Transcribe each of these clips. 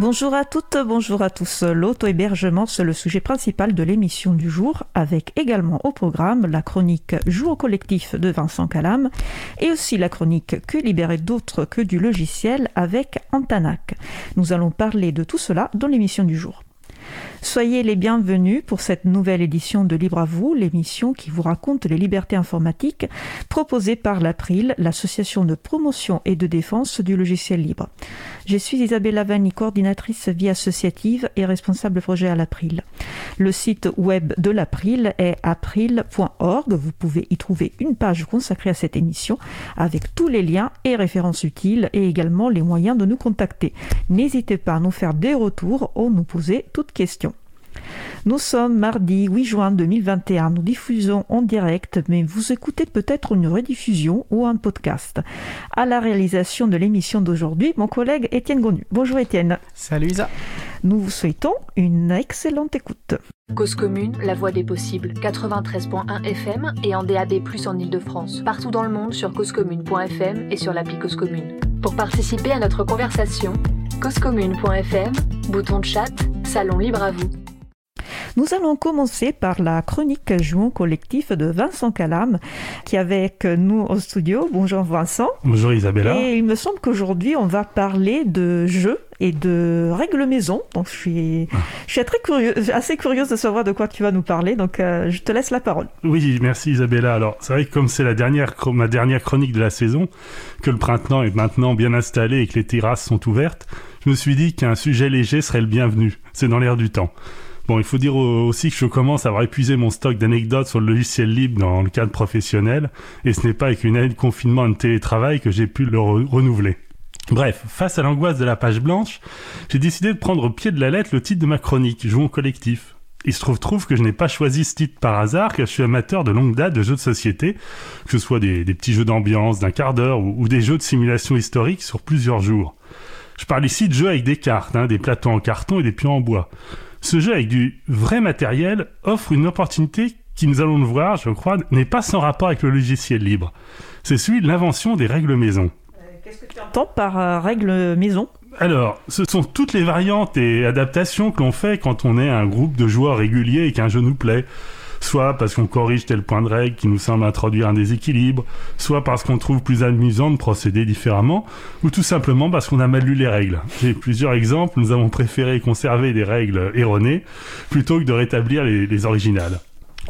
Bonjour à toutes, bonjour à tous. L'auto-hébergement, c'est le sujet principal de l'émission du jour, avec également au programme la chronique Jour au collectif de Vincent Calam et aussi la chronique Que libérer d'autres que du logiciel avec Antanac. Nous allons parler de tout cela dans l'émission du jour. Soyez les bienvenus pour cette nouvelle édition de Libre à vous, l'émission qui vous raconte les libertés informatiques proposée par l'April, l'association de promotion et de défense du logiciel libre. Je suis Isabella Vanni, coordinatrice vie associative et responsable projet à l'April. Le site web de l'April est april.org. Vous pouvez y trouver une page consacrée à cette émission avec tous les liens et références utiles et également les moyens de nous contacter. N'hésitez pas à nous faire des retours ou nous poser toutes questions. Nous sommes mardi 8 juin 2021. Nous diffusons en direct, mais vous écoutez peut-être une rediffusion ou un podcast. À la réalisation de l'émission d'aujourd'hui, mon collègue Étienne Gonu. Bonjour Étienne. Salut Isa. Nous vous souhaitons une excellente écoute. Cause commune, la voix des possibles, 93.1 FM et en DAB+, en Ile-de-France. Partout dans le monde sur causecommune.fm et sur l'appli Cause Commune. Pour participer à notre conversation, causecommune.fm, bouton de chat, salon libre à vous. Nous allons commencer par la chronique Jouons collectif de Vincent Calam, qui est avec nous au studio. Bonjour Vincent. Bonjour Isabella. Et il me semble qu'aujourd'hui, on va parler de jeux et de règles maison. Donc je suis, je suis très curieux, assez curieuse de savoir de quoi tu vas nous parler. Donc euh, je te laisse la parole. Oui, merci Isabella. Alors c'est vrai que comme c'est la dernière, ma dernière chronique de la saison, que le printemps est maintenant bien installé et que les terrasses sont ouvertes, je me suis dit qu'un sujet léger serait le bienvenu. C'est dans l'air du temps. Bon, il faut dire aussi que je commence à avoir épuisé mon stock d'anecdotes sur le logiciel libre dans le cadre professionnel, et ce n'est pas avec une année de confinement et de télétravail que j'ai pu le renouveler. Bref, face à l'angoisse de la page blanche, j'ai décidé de prendre au pied de la lettre le titre de ma chronique, Jouons collectif. Il se trouve, trouve que je n'ai pas choisi ce titre par hasard, car je suis amateur de longue date de jeux de société, que ce soit des, petits jeux d'ambiance d'un quart d'heure ou, des jeux de simulation historique sur plusieurs jours. Je parle ici de jeux avec des cartes, hein, des plateaux en carton et des pions en bois. Ce jeu avec du vrai matériel offre une opportunité qui, nous allons le voir, je crois, n'est pas sans rapport avec le logiciel libre. C'est celui de l'invention des règles maison. Euh, qu'est-ce que tu entends par euh, règles maison? Alors, ce sont toutes les variantes et adaptations que l'on fait quand on est un groupe de joueurs réguliers et qu'un jeu nous plaît soit parce qu'on corrige tel point de règle qui nous semble introduire un déséquilibre, soit parce qu'on trouve plus amusant de procéder différemment, ou tout simplement parce qu'on a mal lu les règles. J'ai plusieurs exemples, nous avons préféré conserver des règles erronées plutôt que de rétablir les, originales.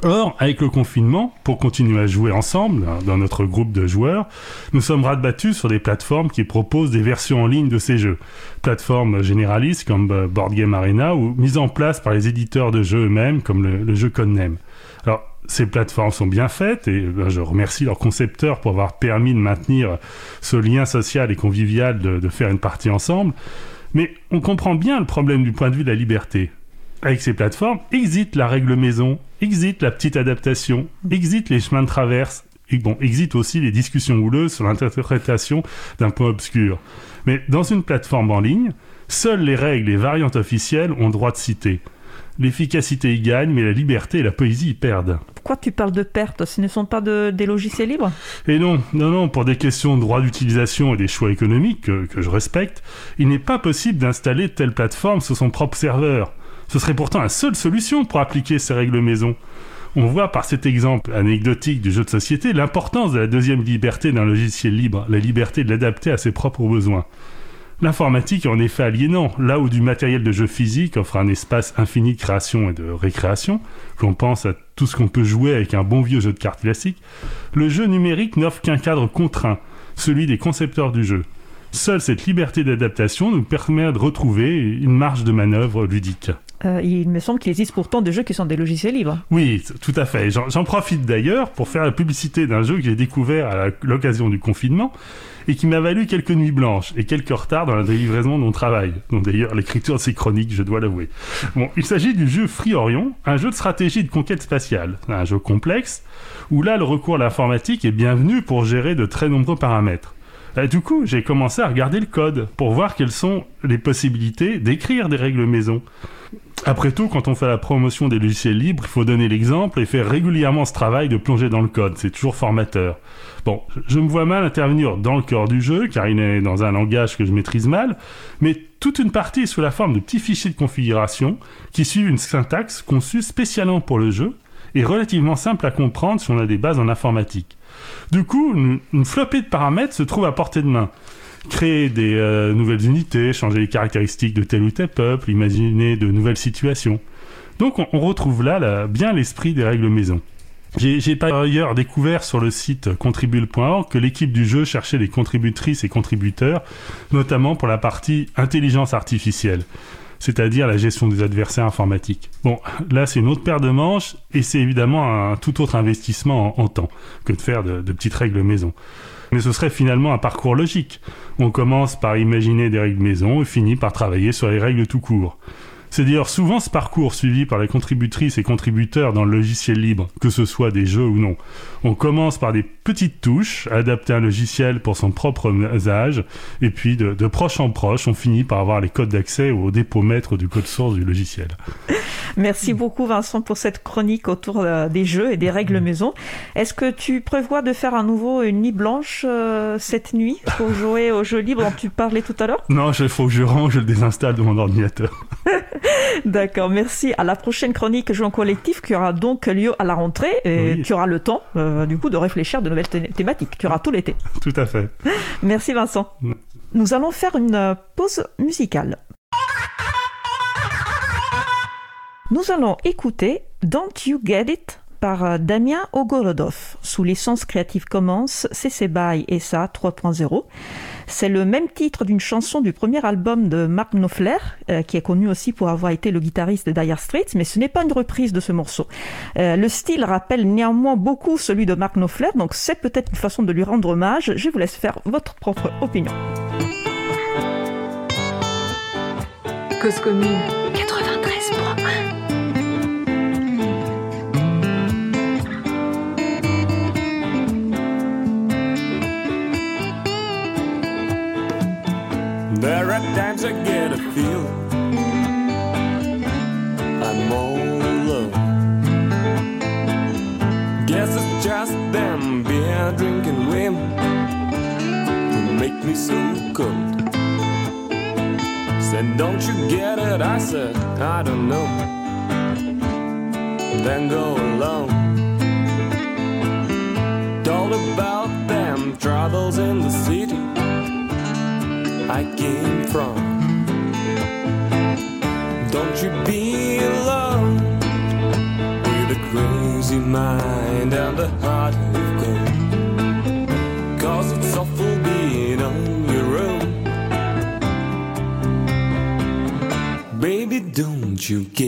Or, avec le confinement, pour continuer à jouer ensemble, hein, dans notre groupe de joueurs, nous sommes rabattus sur des plateformes qui proposent des versions en ligne de ces jeux. Plateformes généralistes comme euh, Board Game Arena ou mises en place par les éditeurs de jeux eux-mêmes comme le, le jeu Codename. Alors, ces plateformes sont bien faites et ben, je remercie leurs concepteurs pour avoir permis de maintenir ce lien social et convivial de, faire une partie ensemble. Mais on comprend bien le problème du point de vue de la liberté. Avec ces plateformes, exit la règle maison, exit la petite adaptation, exit les chemins de traverse, et bon, exit aussi les discussions houleuses sur l'interprétation d'un point obscur. Mais dans une plateforme en ligne, seules les règles et variantes officielles ont droit de citer. L'efficacité y gagne, mais la liberté et la poésie y perdent. Pourquoi tu parles de perte Ce ne sont pas des logiciels libres? Et non, non, non, pour des questions de droit d'utilisation et des choix économiques que, que je respecte, il n'est pas possible d'installer telle plateforme sur son propre serveur. Ce serait pourtant la seule solution pour appliquer ces règles maison. On voit par cet exemple anecdotique du jeu de société l'importance de la deuxième liberté d'un logiciel libre, la liberté de l'adapter à ses propres besoins. L'informatique est en effet aliénant, là où du matériel de jeu physique offre un espace infini de création et de récréation, qu'on pense à tout ce qu'on peut jouer avec un bon vieux jeu de cartes classique, le jeu numérique n'offre qu'un cadre contraint, celui des concepteurs du jeu. Seule cette liberté d'adaptation nous permet de retrouver une marge de manœuvre ludique. Euh, il me semble qu'il existe pourtant des jeux qui sont des logiciels libres. Oui, tout à fait. J'en profite d'ailleurs pour faire la publicité d'un jeu que j'ai découvert à l'occasion du confinement et qui m'a valu quelques nuits blanches et quelques retards dans la livraison de mon travail. Donc d'ailleurs l'écriture de ces chroniques, je dois l'avouer. Bon, il s'agit du jeu Free Orion, un jeu de stratégie de conquête spatiale, un jeu complexe où là le recours à l'informatique est bienvenu pour gérer de très nombreux paramètres. Du coup, j'ai commencé à regarder le code pour voir quelles sont les possibilités d'écrire des règles maison. Après tout, quand on fait la promotion des logiciels libres, il faut donner l'exemple et faire régulièrement ce travail de plonger dans le code. C'est toujours formateur. Bon, je me vois mal intervenir dans le cœur du jeu, car il est dans un langage que je maîtrise mal, mais toute une partie est sous la forme de petits fichiers de configuration qui suivent une syntaxe conçue spécialement pour le jeu et relativement simple à comprendre si on a des bases en informatique. Du coup, une, une flopée de paramètres se trouve à portée de main créer des euh, nouvelles unités, changer les caractéristiques de tel ou tel peuple, imaginer de nouvelles situations. Donc on, retrouve là, bien l'esprit des règles maison. J'ai par ailleurs découvert sur le site contribule.org que l'équipe du jeu cherchait des contributrices et contributeurs, notamment pour la partie intelligence artificielle, c'est-à-dire la gestion des adversaires informatiques. Bon, là c'est une autre paire de manches et c'est évidemment un tout autre investissement en, en, temps que de faire de, de petites règles maison. Mais ce serait finalement un parcours logique. On commence par imaginer des règles maison et finit par travailler sur les règles tout court. C'est d'ailleurs souvent ce parcours suivi par les contributrices et contributeurs dans le logiciel libre, que ce soit des jeux ou non. On commence par des petites touches, adapter un logiciel pour son propre usage, et puis de, de proche en proche, on finit par avoir les codes d'accès au dépôt maître du code source du logiciel. Merci beaucoup Vincent pour cette chronique autour euh, des jeux et des règles maison. Est-ce que tu prévois de faire à nouveau une nuit blanche euh, cette nuit pour jouer aux jeux libres dont tu parlais tout à l'heure? Non, il faut que je range, je le désinstalle de mon ordinateur. D'accord, merci. À la prochaine chronique en collectif qui aura donc lieu à la rentrée et oui. tu auras le temps euh, du coup de réfléchir de nouvelles thématiques. Tu auras tout l'été. Tout à fait. Merci Vincent. Nous allons faire une pause musicale. Nous allons écouter Don't You Get It par Damien Ogorodov sous licence Creative Commons CC BY SA 3.0. C'est le même titre d'une chanson du premier album de Mark Knopfler, euh, qui est connu aussi pour avoir été le guitariste de Dire Straits, mais ce n'est pas une reprise de ce morceau. Euh, le style rappelle néanmoins beaucoup celui de Mark Knopfler, donc c'est peut-être une façon de lui rendre hommage. Je vous laisse faire votre propre opinion. Cause commune 93.1 There are times I get a feel I'm all alone. Guess it's just them beer drinking women who make me so cold. Said, don't you get it? I said, I don't know. Then go alone. Told about them troubles in the city. I came from. Don't you be alone with a crazy mind and a heart of gold. Cause it's awful being on your own. Baby, don't you get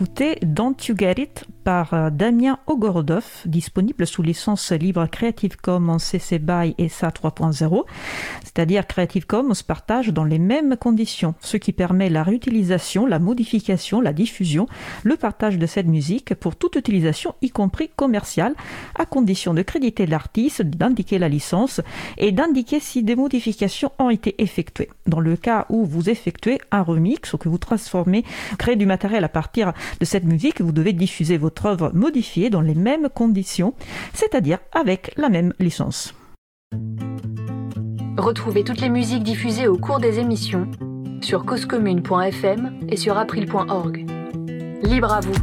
Don't You Get It par euh, Damien Disponible sous licence libre Creative Commons CC BY et SA 3.0, c'est-à-dire Creative Commons partage dans les mêmes conditions, ce qui permet la réutilisation, la modification, la diffusion, le partage de cette musique pour toute utilisation, y compris commerciale, à condition de créditer l'artiste, d'indiquer la licence et d'indiquer si des modifications ont été effectuées. Dans le cas où vous effectuez un remix ou que vous transformez, créez du matériel à partir de cette musique, vous devez diffuser votre œuvre modifiée dans les mêmes conditions, c'est-à-dire avec la même licence. Retrouvez toutes les musiques diffusées au cours des émissions sur causecommune.fm et sur april.org. Libre à vous,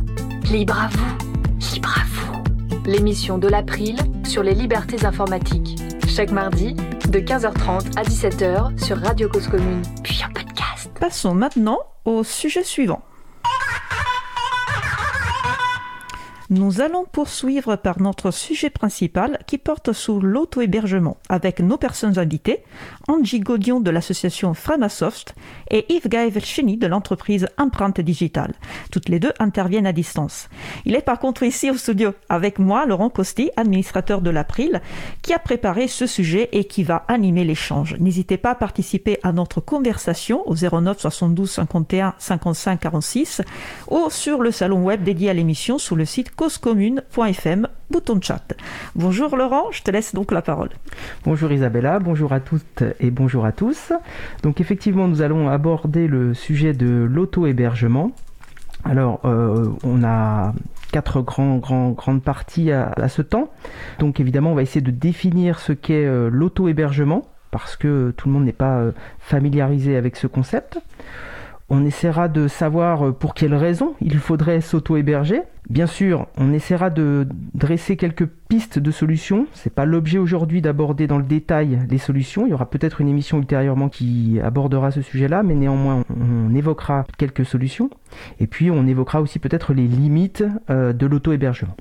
libre à vous, libre à vous. L'émission de l'April sur les libertés informatiques. Chaque mardi, de 15h30 à 17h sur Radio Cause Commune, puis en podcast. Passons maintenant au sujet suivant. Nous allons poursuivre par notre sujet principal qui porte sur l'auto-hébergement avec nos personnes invitées, Angie Godion de l'association Framasoft et Yves Gaël Cheny de l'entreprise Empreinte Digitale. Toutes les deux interviennent à distance. Il est par contre ici au studio avec moi, Laurent Costi, administrateur de l'April, qui a préparé ce sujet et qui va animer l'échange. N'hésitez pas à participer à notre conversation au 09 72 51 55 46 ou sur le salon web dédié à l'émission sur le site causecommune.fm, bouton chat. Bonjour Laurent, je te laisse donc la parole. Bonjour Isabella, bonjour à toutes et bonjour à tous. Donc effectivement, nous allons aborder le sujet de l'auto-hébergement. Alors, euh, on a quatre grands, grandes parties à, à, ce temps. Donc évidemment, on va essayer de définir ce qu'est euh, l'auto-hébergement, parce que tout le monde n'est pas euh, familiarisé avec ce concept. On essaiera de savoir pour quelles raisons il faudrait s'auto-héberger. Bien sûr, on essaiera de dresser quelques pistes de solutions. C'est pas l'objet aujourd'hui d'aborder dans le détail les solutions. Il y aura peut-être une émission ultérieurement qui abordera ce sujet-là, mais néanmoins, on évoquera quelques solutions. Et puis, on évoquera aussi peut-être les limites euh, de l'auto-hébergement.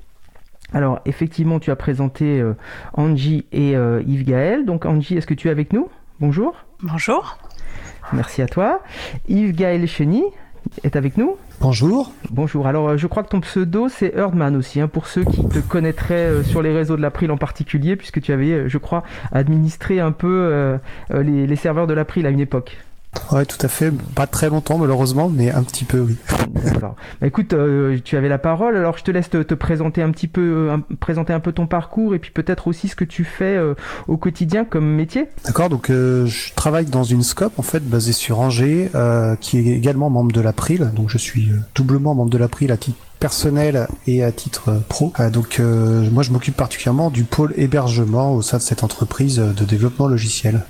Alors, effectivement, tu as présenté euh, Angie et euh, Yves Gaël. Donc, Angie, est-ce que tu es avec nous? Bonjour. Bonjour. Merci à toi. Yves Gaël Cheny est avec nous. Bonjour. Bonjour. Alors, je crois que ton pseudo, c'est Erdman aussi, hein, pour ceux qui te connaîtraient euh, sur les réseaux de l'April en particulier, puisque tu avais, euh, je crois, administré un peu euh, les, les, serveurs de l'April à une époque. Ouais, tout à fait. Pas très longtemps, malheureusement, mais un petit peu, oui. D'accord. Bah, écoute, euh, tu avais la parole, alors je te laisse te, te présenter un petit peu, euh, présenter un peu ton parcours et puis peut-être aussi ce que tu fais euh, au quotidien comme métier. D'accord. Donc, je travaille dans une scope en fait basée sur Angers, qui est également membre de l'April. Donc, je suis doublement membre de l'April à titre personnel et à titre pro. Donc euh, moi je m'occupe particulièrement du pôle hébergement au sein de cette entreprise de développement logiciel.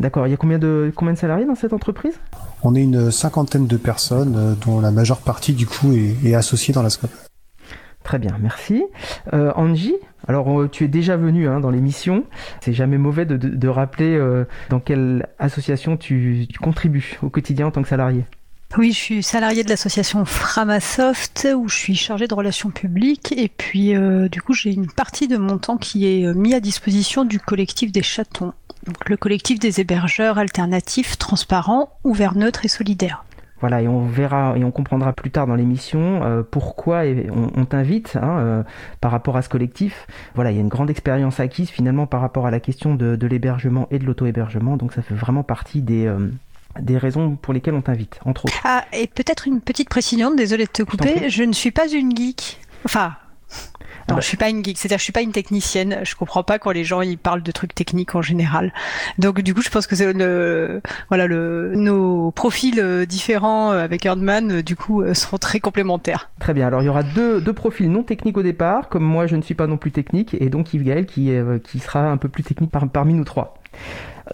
D'accord, il y a combien de, combien de salariés dans cette entreprise? On est une cinquantaine de personnes euh, dont la majeure partie du coup est, est associée dans la scope. Très bien, merci. Euh, Angie, alors tu es déjà venu hein, dans l'émission. C'est jamais mauvais de, de, de rappeler euh, dans quelle association tu, tu contribues au quotidien en tant que salarié. Oui, je suis salarié de l'association Framasoft où je suis chargée de relations publiques et puis euh, du coup j'ai une partie de mon temps qui est mis à disposition du collectif des chatons. Donc le collectif des hébergeurs alternatifs, transparents, ouverts, neutres et solidaires. Voilà, et on verra et on comprendra plus tard dans l'émission euh, pourquoi on, on t'invite hein, euh, par rapport à ce collectif. Voilà, il y a une grande expérience acquise finalement par rapport à la question de, de l'hébergement et de l'auto-hébergement, donc ça fait vraiment partie des, euh, des raisons pour lesquelles on t'invite, entre autres. Ah, et peut-être une petite précision, désolé de te couper, je ne suis pas une geek. Enfin, non, je suis pas une geek, c'est-à-dire je suis pas une technicienne. Je comprends pas quand les gens ils parlent de trucs techniques en général. Donc du coup, je pense que c'est le voilà le nos profils différents avec Erdman du coup seront très complémentaires. Très bien. Alors il y aura deux, deux profils non techniques au départ, comme moi je ne suis pas non plus technique, et donc Yves Gaël qui qui sera un peu plus technique par, parmi nous trois.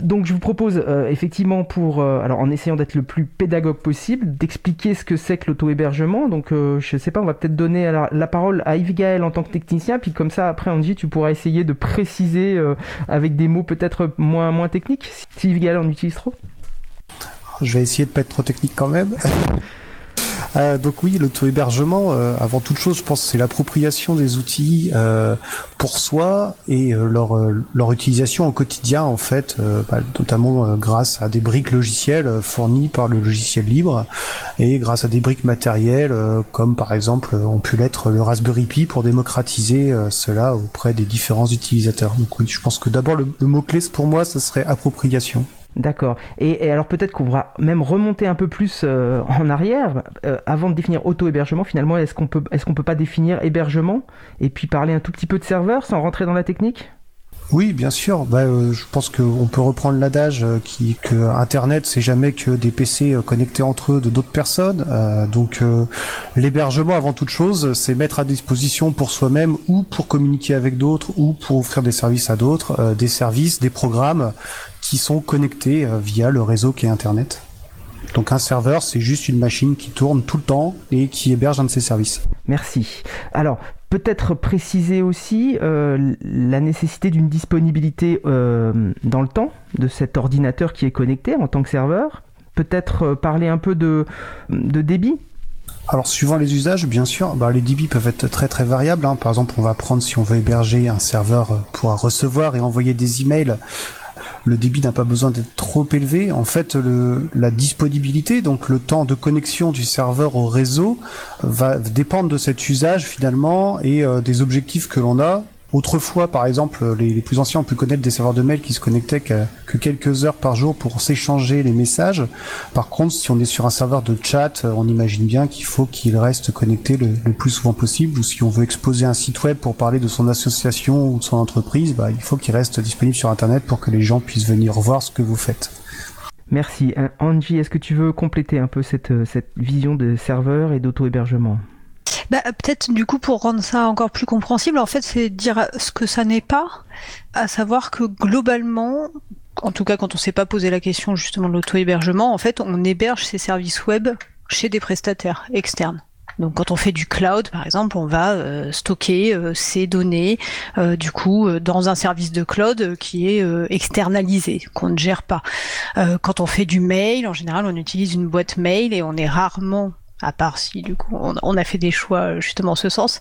Donc je vous propose euh, effectivement pour, euh, alors en essayant d'être le plus pédagogue possible, d'expliquer ce que c'est que l'auto-hébergement. Donc euh, je sais pas, on va peut-être donner la, parole à Yves Gaël en tant que technicien, puis comme ça après Angie, tu pourras essayer de préciser euh, avec des mots peut-être moins, moins techniques, si Yves Gaël en utilise trop. Je vais essayer de pas être trop technique quand même. Euh, donc oui, l'auto-hébergement, euh, avant toute chose, je pense que c'est l'appropriation des outils euh, pour soi et leur, leur utilisation au quotidien, en fait, bah, notamment grâce à des briques logicielles fournies par le logiciel libre et grâce à des briques matérielles, comme par exemple ont pu l'être le Raspberry Pi pour démocratiser cela auprès des différents utilisateurs. Donc oui, je pense que d'abord le, le mot-clé pour moi, ce serait appropriation. D'accord. Et, alors peut-être qu'on va même remonter un peu plus euh, en arrière, euh, avant de définir auto-hébergement. Finalement, est-ce qu'on peut, est-ce qu'on peut pas définir hébergement et puis parler un tout petit peu de serveur sans rentrer dans la technique? Oui, bien sûr. Bah, euh, je pense qu'on peut reprendre l'adage qui que Internet c'est jamais que des PC connectés entre eux de d'autres personnes. Donc l'hébergement avant toute chose, c'est mettre à disposition pour soi-même ou pour communiquer avec d'autres ou pour offrir des services à d'autres, des services, des programmes qui sont connectés euh, via le réseau qui est Internet. Donc un serveur, c'est juste une machine qui tourne tout le temps et qui héberge un de ses services. Merci. Alors, peut-être préciser aussi euh, la nécessité d'une disponibilité euh, dans le temps de cet ordinateur qui est connecté en tant que serveur. Peut-être parler un peu de, de débit. Alors suivant les usages, bien sûr, bah, les débits peuvent être très très variables. hein. Par exemple, on va prendre si on veut héberger un serveur pour recevoir et envoyer des emails. Le débit n'a pas besoin d'être trop élevé. En fait, le, la disponibilité, donc le temps de connexion du serveur au réseau, va dépendre de cet usage finalement et euh, des objectifs que l'on a. Autrefois, par exemple, les, plus anciens ont pu connaître des serveurs de mail qui se connectaient que, que quelques heures par jour pour s'échanger les messages. Par contre, si on est sur un serveur de chat, euh, on imagine bien qu'il faut qu'il reste connecté le, plus souvent possible. Ou si on veut exposer un site web pour parler de son association ou de son entreprise, bah, il faut qu'il reste disponible sur Internet pour que les gens puissent venir voir ce que vous faites. Merci. Euh, Angie, est-ce que tu veux compléter un peu cette, euh, cette vision de serveur et d'auto-hébergement? Bah, peut-être du coup pour rendre ça encore plus compréhensible, en fait, c'est dire ce que ça n'est pas, à savoir que globalement, en tout cas quand on s'est pas posé la question justement de l'auto-hébergement, en fait, on héberge ses services web chez des prestataires externes. Donc quand on fait du cloud, par exemple, on va euh, stocker euh, ces données euh, du coup euh, dans un service de cloud euh, qui est euh, externalisé, qu'on ne gère pas. Euh, quand on fait du mail, en général, on utilise une boîte mail et on est rarement à part si du coup on, a fait des choix euh, justement en ce sens,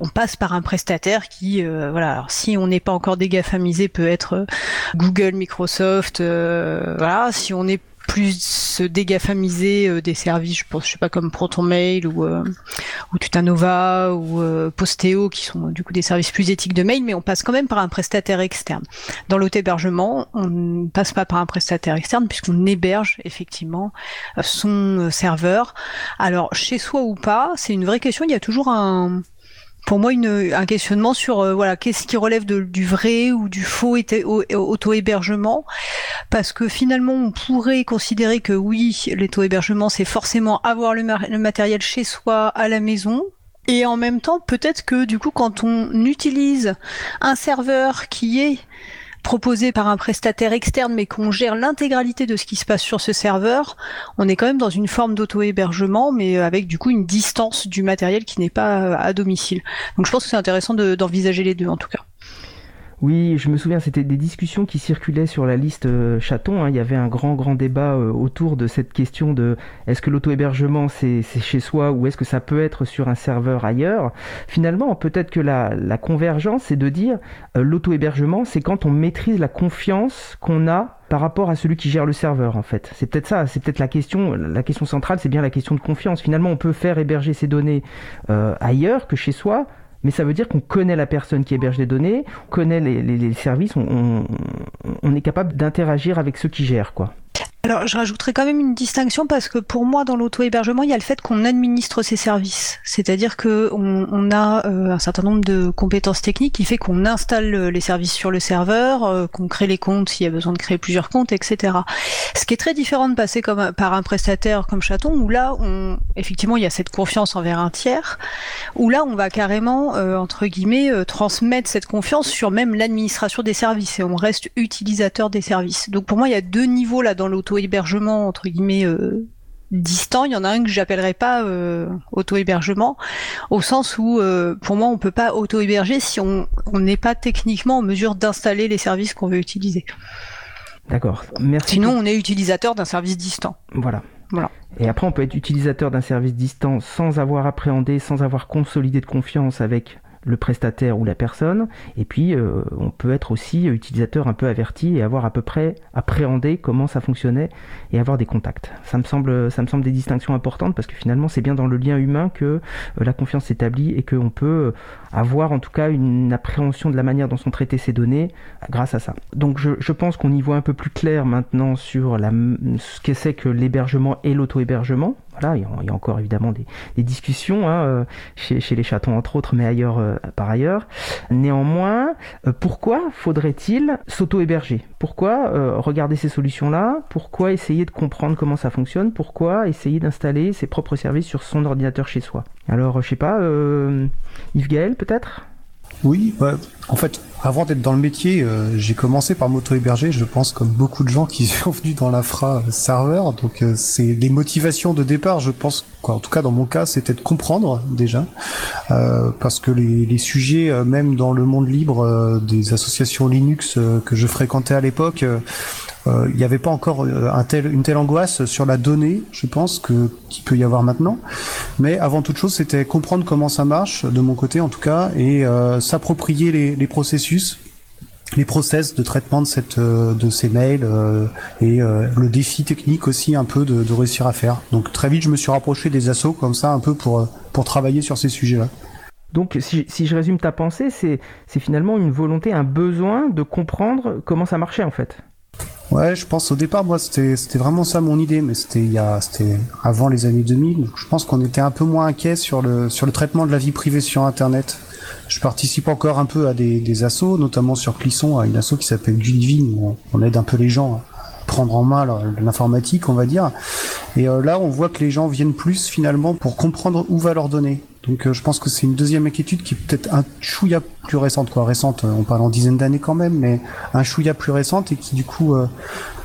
on passe par un prestataire qui, euh, voilà, si on n'est pas encore dégafamisé, peut être euh, Google, Microsoft, voilà, si on est plus dégafamisé euh, des services, je pense, je sais pas comme ProtonMail ou euh, ou Tutanova ou euh, Posteo, qui sont du coup des services plus éthiques de mail, mais on passe quand même par un prestataire externe. Dans l'auto-hébergement, on ne passe pas par un prestataire externe puisqu'on héberge effectivement son serveur. Alors chez soi ou pas, c'est une vraie question. Il y a toujours un pour moi un questionnement sur euh, voilà qu'est-ce qui relève du vrai ou du faux auto-hébergement. Parce que finalement on pourrait considérer que oui l'auto-hébergement c'est forcément avoir le matériel chez soi à la maison. Et en même temps peut-être que du coup quand on utilise un serveur qui est proposé par un prestataire externe mais qu'on gère l'intégralité de ce qui se passe sur ce serveur, on est quand même dans une forme d'auto-hébergement mais avec du coup une distance du matériel qui n'est pas euh, à domicile. Donc je pense que c'est intéressant de- d'envisager les deux en tout cas. Oui, je me souviens, c'était des discussions qui circulaient sur la liste euh, chaton. hein. Il y avait un grand, grand débat euh, autour de cette question de est-ce que l'auto-hébergement c'est chez soi ou est-ce que ça peut être sur un serveur ailleurs? Finalement, peut-être que la, la convergence, c'est de dire euh, l'auto-hébergement, c'est quand on maîtrise la confiance qu'on a par rapport à celui qui gère le serveur en fait. C'est peut-être ça, c'est peut-être la question, la question centrale, c'est bien la question de confiance. Finalement, on peut faire héberger ses données ailleurs que chez soi, mais ça veut dire qu'on connaît la personne qui héberge les données, on connaît les, services, on, on- on est capable d'interagir avec ceux qui gèrent, quoi. Alors, je rajouterais quand même une distinction parce que pour moi, dans l'auto-hébergement, il y a le fait qu'on administre ces services. C'est-à-dire que on, a euh, un certain nombre de compétences techniques qui fait qu'on installe euh, les services sur le serveur, euh, qu'on crée les comptes s'il y a besoin de créer plusieurs comptes, etc. Ce qui est très différent de passer comme par un prestataire comme Chaton, où là, on, effectivement, il y a cette confiance envers un tiers, où là, on va carrément, entre guillemets, transmettre cette confiance sur même l'administration des services et on reste utilisateur des services. Donc pour moi, il y a deux niveaux là dans l'auto-hébergement, entre guillemets, euh, distant. Il y en a un que j'appellerais pas euh, auto-hébergement, au sens où, euh, pour moi, on peut pas auto-héberger si on on n'est pas techniquement en mesure d'installer les services qu'on veut utiliser. D'accord. Merci. Sinon, on est utilisateur d'un service distant. Voilà. Voilà. Et après, on peut être utilisateur d'un service distant sans avoir appréhendé, sans avoir consolidé de confiance avec le prestataire ou la personne. Et puis, euh, on peut être aussi utilisateur un peu averti et avoir à peu près appréhendé comment ça fonctionnait et avoir des contacts. Ça me semble, ça me semble des distinctions importantes parce que finalement, c'est bien dans le lien humain que euh, la confiance s'établit et qu'on peut avoir en tout cas une appréhension de la manière dont sont traitées ces données grâce à ça. Donc, je, je pense qu'on y voit un peu plus clair maintenant sur la, ce que c'est que l'hébergement et l'auto-hébergement. Voilà, il y, a, encore évidemment des, discussions hein, euh, chez, les chatons entre autres, mais ailleurs euh, par ailleurs. Néanmoins, euh, pourquoi faudrait-il s'auto-héberger? Pourquoi regarder ces solutions-là? Pourquoi essayer de comprendre comment ça fonctionne? Pourquoi essayer d'installer ses propres services sur son ordinateur chez soi? Alors, je sais pas, Yves Gaël peut-être? Oui, bah, en fait, avant d'être dans le métier, euh, j'ai commencé par m'auto-héberger, je pense, comme beaucoup de gens qui sont venus dans l'infra serveur. Donc, euh, c'est les motivations de départ, je pense, quoi, en tout cas dans mon cas, c'était de comprendre déjà, euh, parce que les, les sujets, euh, même dans le monde libre euh, des associations Linux que je fréquentais à l'époque, il n'y avait pas encore un tel, une telle angoisse sur la donnée, je pense, que qu'il peut y avoir maintenant. Mais avant toute chose, c'était comprendre comment ça marche, de mon côté en tout cas, et s'approprier les, les processus les process de traitement de cette de ces mails euh, et euh, le défi technique aussi un peu de, de, réussir à faire. Donc très vite je me suis rapproché des assos comme ça un peu pour pour travailler sur ces sujets-là. Donc si, si, je résume ta pensée, c'est c'est finalement une volonté, un besoin de comprendre comment ça marchait en fait. Ouais, je pense au départ, moi, c'était c'était vraiment ça mon idée, mais c'était il y a c'était avant les années 2000. Donc je pense qu'on était un peu moins inquiet sur le sur le traitement de la vie privée sur Internet. Je participe encore un peu à des, des notamment sur Clisson, à une asso qui s'appelle Du où on, aide un peu les gens à prendre en main l'informatique, on va dire. Et euh, là, on voit que les gens viennent plus finalement pour comprendre où va leur donner. Donc euh, je pense que c'est une deuxième inquiétude qui est peut-être un chouïa plus récente, quoi. Récente, on parle en dizaines d'années quand même, mais un chouïa plus récente et qui du coup euh,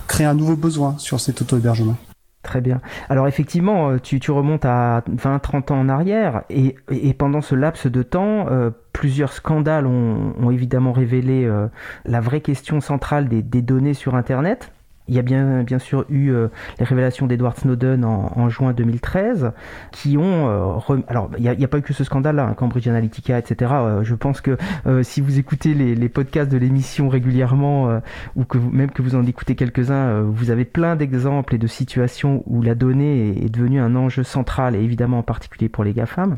crée un nouveau besoin sur cet auto-hébergement. Très bien. Alors effectivement, tu, tu remontes à 20-30 ans en arrière et, et, pendant ce laps de temps, euh, plusieurs scandales ont, ont évidemment révélé euh, la vraie question centrale des, des, données sur Internet. Il y a bien, bien sûr eu euh, les révélations d'Edward Snowden en, en, juin 2013, qui ont... Euh, rem... Alors, il n'y a, a, pas eu que ce scandale-là, hein, Cambridge Analytica, etc. Euh, je pense que euh, si vous écoutez les, les podcasts de l'émission régulièrement, euh, ou que vous, même que vous en écoutez quelques-uns, vous avez plein d'exemples et de situations où la donnée est, est devenue un enjeu central, et évidemment en particulier pour les GAFAM.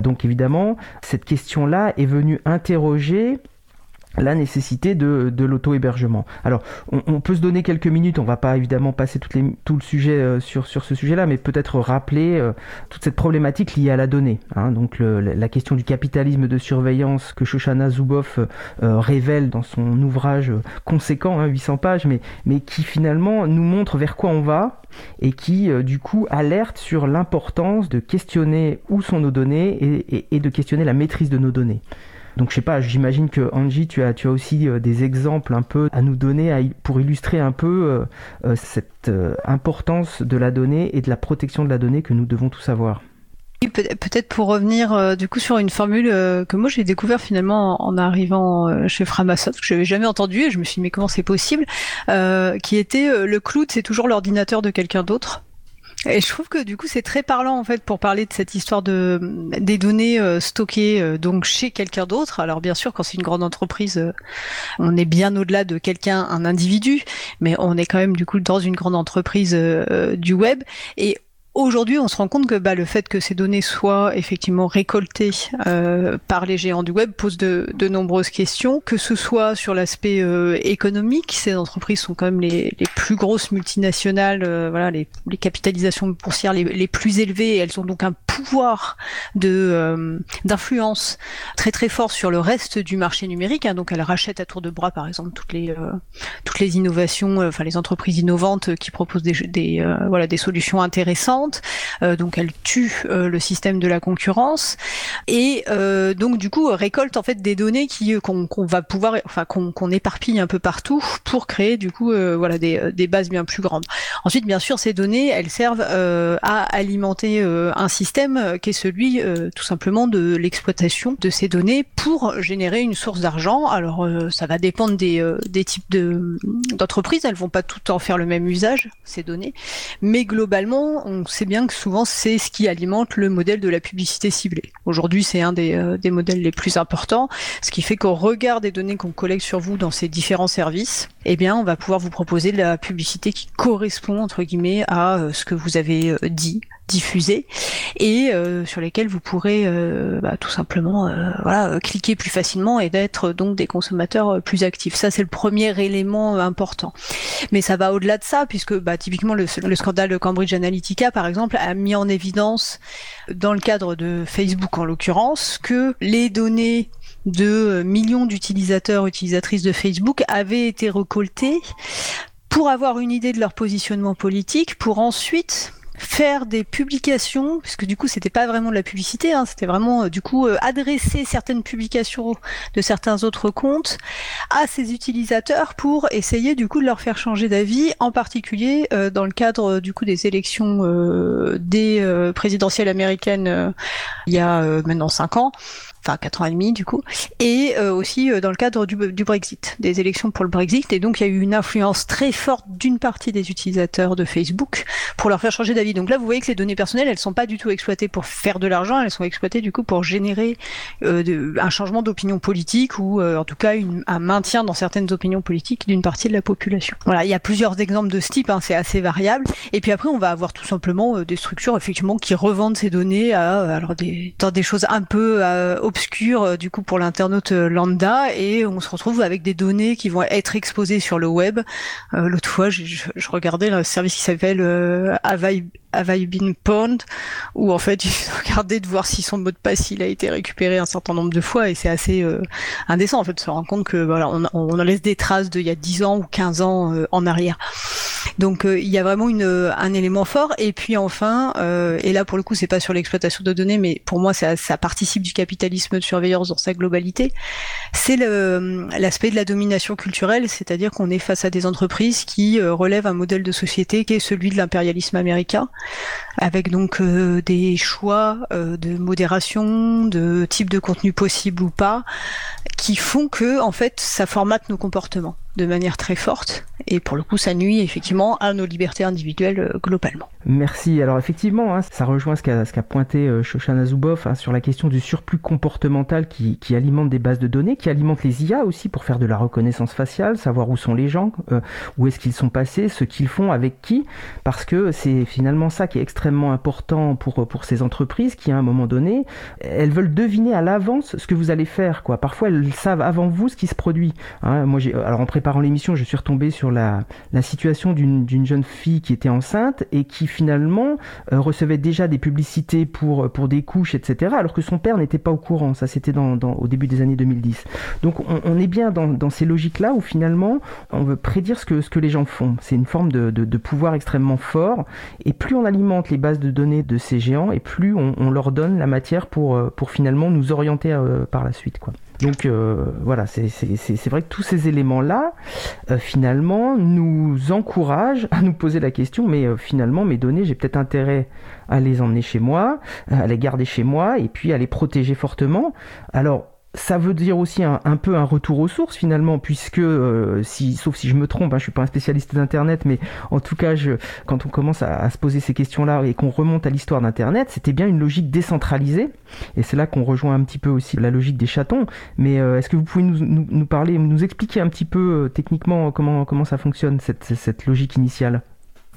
Donc évidemment, cette question-là est venue interroger la nécessité de, l'auto-hébergement. Alors, on, peut se donner quelques minutes, on va pas évidemment passer tout le sujet euh, sur, ce sujet-là, mais peut-être rappeler euh, toute cette problématique liée à la donnée. Hein, donc, la question du capitalisme de surveillance que Shoshana Zuboff euh, révèle dans son ouvrage conséquent, hein, 800 pages, mais, qui finalement nous montre vers quoi on va et qui, du coup, alerte sur l'importance de questionner où sont nos données et de questionner la maîtrise de nos données. Donc je sais pas, j'imagine que Angie, tu as, tu as aussi euh, des exemples un peu à nous donner pour illustrer un peu euh, euh, cette importance de la donnée et de la protection de la donnée que nous devons tous avoir. Peut-être pour revenir du coup sur une formule que moi j'ai découvert finalement en, arrivant chez Framasoft, que je n'avais jamais entendu et je me suis dit mais comment c'est possible, qui était le cloud c'est toujours l'ordinateur de quelqu'un d'autre. Et je trouve que du coup c'est très parlant en fait pour parler de cette histoire de des données euh, stockées euh, donc chez quelqu'un d'autre. Alors bien sûr quand c'est une grande entreprise, euh, on est bien au-delà de quelqu'un, un individu, mais on est quand même du coup dans une grande entreprise du web et Aujourd'hui, on se rend compte que bah, le fait que ces données soient effectivement récoltées euh, par les géants du web pose de, de, nombreuses questions, que ce soit sur l'aspect euh, économique, ces entreprises sont quand même les, les plus grosses multinationales, euh, voilà, les, les, capitalisations boursières les, les, plus élevées, et elles ont donc un pouvoir de euh, d'influence très très fort sur le reste du marché numérique. Hein, donc elles rachètent à tour de bras, par exemple, toutes les euh, toutes les innovations, enfin les entreprises innovantes qui proposent des, des voilà des solutions intéressantes performante, donc elle tue le système de la concurrence et donc du coup récolte en fait des données qui qu'on va pouvoir, enfin qu'on éparpille un peu partout pour créer du coup voilà des, bases bien plus grandes. Ensuite, bien sûr, ces données, elles servent à alimenter un système qui est celui tout simplement de l'exploitation de ces données pour générer une source d'argent. Alors ça va dépendre des, types de d'entreprises, elles vont pas tout en faire le même usage ces données, mais globalement, on sait bien que souvent c'est ce qui alimente le modèle de la publicité ciblée. Aujourd'hui, c'est un des, euh, des modèles les plus importants, ce qui fait qu'au regard des données qu'on collecte sur vous dans ces différents services, eh bien, on va pouvoir vous proposer de la publicité qui correspond entre guillemets à euh, ce que vous avez euh, dit, diffusé, et sur lesquels vous pourrez bah, tout simplement cliquer plus facilement et d'être donc des consommateurs plus actifs. Ça, c'est le premier élément important. Mais ça va au-delà de ça, puisque bah, typiquement le, scandale de Cambridge Analytica, par exemple, a mis en évidence, dans le cadre de Facebook en l'occurrence, que les données de millions d'utilisateurs, utilisatrices de Facebook avaient été recoltées pour avoir une idée de leur positionnement politique, pour ensuite faire des publications, puisque du coup c'était pas vraiment de la publicité, hein, c'était vraiment euh, du coup euh, adresser certaines publications de certains autres comptes à ces utilisateurs pour essayer du coup de leur faire changer d'avis, en particulier euh, dans le cadre du coup des élections des présidentielles américaines il y a maintenant cinq ans enfin quatre ans et demi du coup, et euh, aussi euh, dans le cadre du, du, Brexit, des élections pour le Brexit, et donc il y a eu une influence très forte d'une partie des utilisateurs de Facebook pour leur faire changer d'avis. Donc là, vous voyez que les données personnelles, elles sont pas du tout exploitées pour faire de l'argent, elles sont exploitées du coup pour générer euh, un changement d'opinion politique ou en tout cas une, un maintien dans certaines opinions politiques d'une partie de la population. Voilà, il y a plusieurs exemples de ce type, hein, c'est assez variable. Et puis après, on va avoir tout simplement des structures effectivement qui revendent ces données à alors des dans des choses un peu obscur euh, du coup pour l'internaute euh, lambda et on se retrouve avec des données qui vont être exposées sur le web. Euh, l'autre fois, je, regardais un service qui s'appelle euh, Have I Been Pwned où en fait il faut regarder de voir si son mot de passe il a été récupéré un certain nombre de fois et c'est assez euh, indécent en fait de se rendre compte que voilà on, on laisse des traces d'il y a 10 ans ou 15 ans euh, en arrière. Donc euh, il y a vraiment une, un élément fort. Et puis enfin et là pour le coup c'est pas sur l'exploitation de données mais pour moi ça, ça participe du capitalisme de surveillance dans sa globalité. C'est l'aspect de la domination culturelle c'est-à-dire qu'on est face à des entreprises qui relèvent un modèle de société qui est celui de l'impérialisme américain avec donc euh, des choix euh, de modération, de type de contenu possible ou pas, qui font que en fait ça formate nos comportements de manière très forte et pour le coup ça nuit effectivement à nos libertés individuelles euh, globalement. Merci. Alors effectivement, hein, ça rejoint ce qu'a ce pointé euh, Shoshana Zuboff hein, sur la question du surplus comportemental qui, qui, alimente des bases de données, qui alimente les IA aussi pour faire de la reconnaissance faciale, savoir où sont les gens, euh, où est-ce qu'ils sont passés, ce qu'ils font, avec qui, parce que c'est finalement ça qui est extrêmement important pour, pour ces entreprises qui à un moment donné, elles veulent deviner à l'avance ce que vous allez faire. Quoi. Parfois elles savent avant vous ce qui se produit. Hein. Moi, alors en préparant l'émission, je suis retombé sur la, la situation d'une jeune fille qui était enceinte et qui finalement euh, recevait déjà des publicités pour, pour des couches, etc., alors que son père n'était pas au courant. Ça, c'était dans, dans, au début des années 2010. Donc on, on est bien dans, dans ces logiques-là où finalement on veut prédire ce que, ce que les gens font. C'est une forme de, de, de, pouvoir extrêmement fort. Et plus on alimente les bases de données de ces géants, et plus on, on leur donne la matière pour, euh, pour finalement nous orienter euh, par la suite. Quoi. Donc euh, voilà, c'est vrai que tous ces éléments-là, euh, finalement, nous encouragent à nous poser la question, mais euh, finalement, mes données, j'ai peut-être intérêt à les emmener chez moi, à les garder chez moi, et puis à les protéger fortement. Alors, ça veut dire aussi un, peu un retour aux sources finalement, puisque euh, si, sauf si je me trompe, hein, je suis pas un spécialiste d'internet, mais en tout cas, je, quand on commence à, se poser ces questions-là et qu'on remonte à l'histoire d'internet, c'était bien une logique décentralisée, et c'est là qu'on rejoint un petit peu aussi la logique des chatons. Mais euh, est-ce que vous pouvez nous, nous, parler, nous expliquer un petit peu euh, techniquement comment comment ça fonctionne cette, cette logique initiale?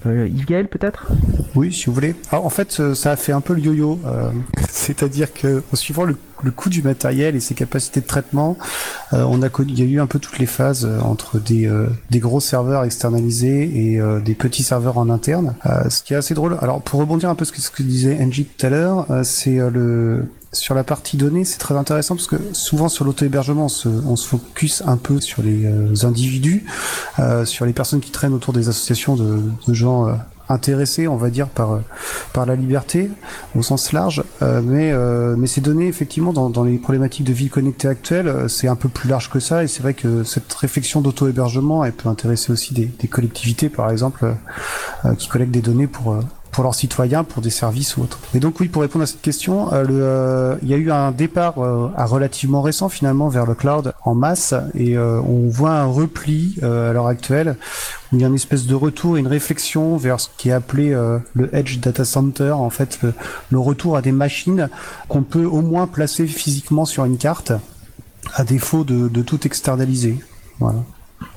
Euh, Yves Gaël peut-être? Oui, si vous voulez. Alors, en fait, euh, ça a fait un peu le yo-yo. Euh, C'est-à-dire que, suivant le, coût du matériel et ses capacités de traitement, euh, on a il y a eu un peu toutes les phases entre des, des gros serveurs externalisés et des petits serveurs en interne. ce qui est assez drôle. Alors, pour rebondir un peu sur ce que disait Angie tout à l'heure, c'est le sur la partie données, c'est très intéressant parce que souvent sur l'auto-hébergement, on se, on se focus un peu sur les euh, individus, euh, sur les personnes qui traînent autour des associations de, de gens euh, intéressés, on va dire, par par la liberté au sens large, mais mais ces données effectivement dans, dans les problématiques de vie connectée actuelles, c'est un peu plus large que ça, et c'est vrai que cette réflexion d'auto-hébergement, elle peut intéresser aussi des, des collectivités, par exemple, qui collectent des données pour pour leurs citoyens, pour des services ou autres. Et donc oui, pour répondre à cette question, euh, euh, il y a eu un départ euh, à relativement récent finalement vers le cloud en masse et on voit un repli à l'heure actuelle il y a une espèce de retour, une réflexion vers ce qui est appelé le edge data center, en fait le, retour à des machines qu'on peut au moins placer physiquement sur une carte à défaut de, tout externaliser. Voilà.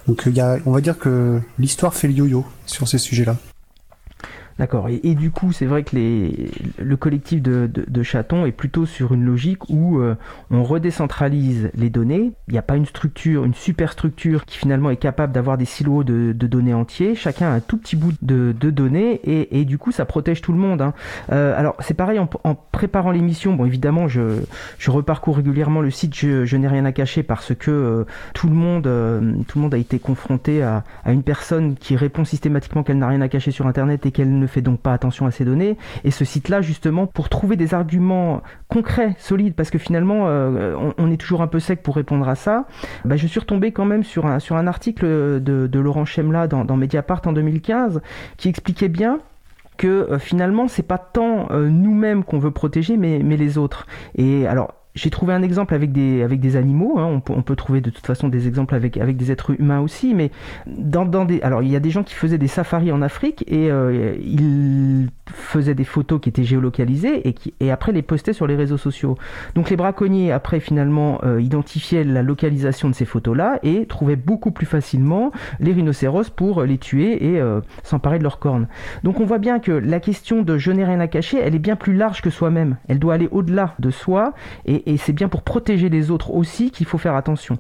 Donc on va dire que l'histoire fait le yo-yo sur ces sujets-là. D'accord. Et, du coup, c'est vrai que le collectif de, de, chatons est plutôt sur une logique où euh, on redécentralise les données. Il n'y a pas une structure, une superstructure qui finalement est capable d'avoir des silos de, données entiers. Chacun a un tout petit bout de, données et, du coup, ça protège tout le monde. Hein. Euh, alors, c'est pareil en, préparant l'émission. Bon, évidemment, je, reparcours régulièrement le site. Je, je n'ai rien à cacher parce que euh, tout le monde, tout le monde a été confronté à, à une personne qui répond systématiquement qu'elle n'a rien à cacher sur Internet et qu'elle ne fait donc pas attention à ces données. Et ce site-là, justement, pour trouver des arguments concrets, solides, parce que finalement, euh, on, est toujours un peu sec pour répondre à ça, bah, je suis retombé quand même sur un, sur un article de, Laurent Chemla dans, Mediapart en 2015 qui expliquait bien que euh, finalement c'est pas tant euh, nous-mêmes qu'on veut protéger mais, mais les autres et alors j'ai trouvé un exemple avec des, avec des animaux. Hein. On, peut, on, peut, trouver de toute façon des exemples avec, avec des êtres humains aussi. Mais dans, dans des, alors il y a des gens qui faisaient des safaris en Afrique et euh, ils faisaient des photos qui étaient géolocalisées et, qui, et après les postaient sur les réseaux sociaux. Donc les braconniers après finalement euh, identifiaient la localisation de ces photos-là et trouvaient beaucoup plus facilement les rhinocéros pour les tuer et euh, s'emparer de leurs cornes. Donc on voit bien que la question de je n'ai rien à cacher, elle est bien plus large que soi-même. Elle doit aller au-delà de soi et et, c'est bien pour protéger les autres aussi qu'il faut faire attention.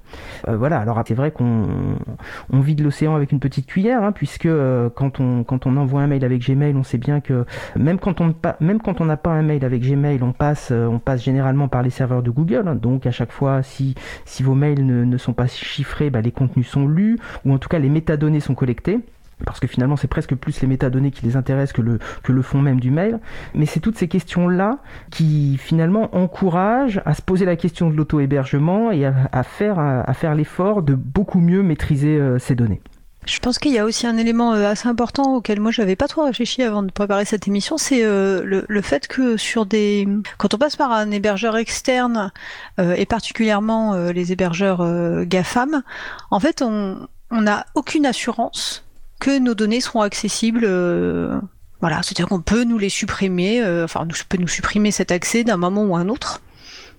Euh, voilà, alors c'est vrai qu'on on vide l'océan avec une petite cuillère, hein, puisque euh, quand, on, quand on envoie un mail avec Gmail, on sait bien que même quand on même quand on n'a pas un mail avec Gmail, on passe, euh, on passe généralement par les serveurs de Google. Hein. donc à chaque fois, si, si vos mails ne, ne sont pas chiffrés, bah, les contenus sont lus, ou en tout cas les métadonnées sont collectées parce que finalement c'est presque plus les métadonnées qui les intéressent que le, fond même du mail. Mais c'est toutes ces questions-là qui finalement encouragent à se poser la question de l'auto-hébergement et à, faire, l'effort de beaucoup mieux maîtriser euh, ces données. Je pense qu'il y a aussi un élément euh, assez important auquel moi j'avais pas trop réfléchi avant de préparer cette émission, c'est euh, le, fait que sur des, quand on passe par un hébergeur externe et particulièrement les hébergeurs GAFAM, en fait on n'a aucune assurance que nos données seront accessibles. Euh, voilà, c'est-à-dire qu'on peut nous les supprimer, euh, enfin, nous peut nous supprimer cet accès d'un moment ou un autre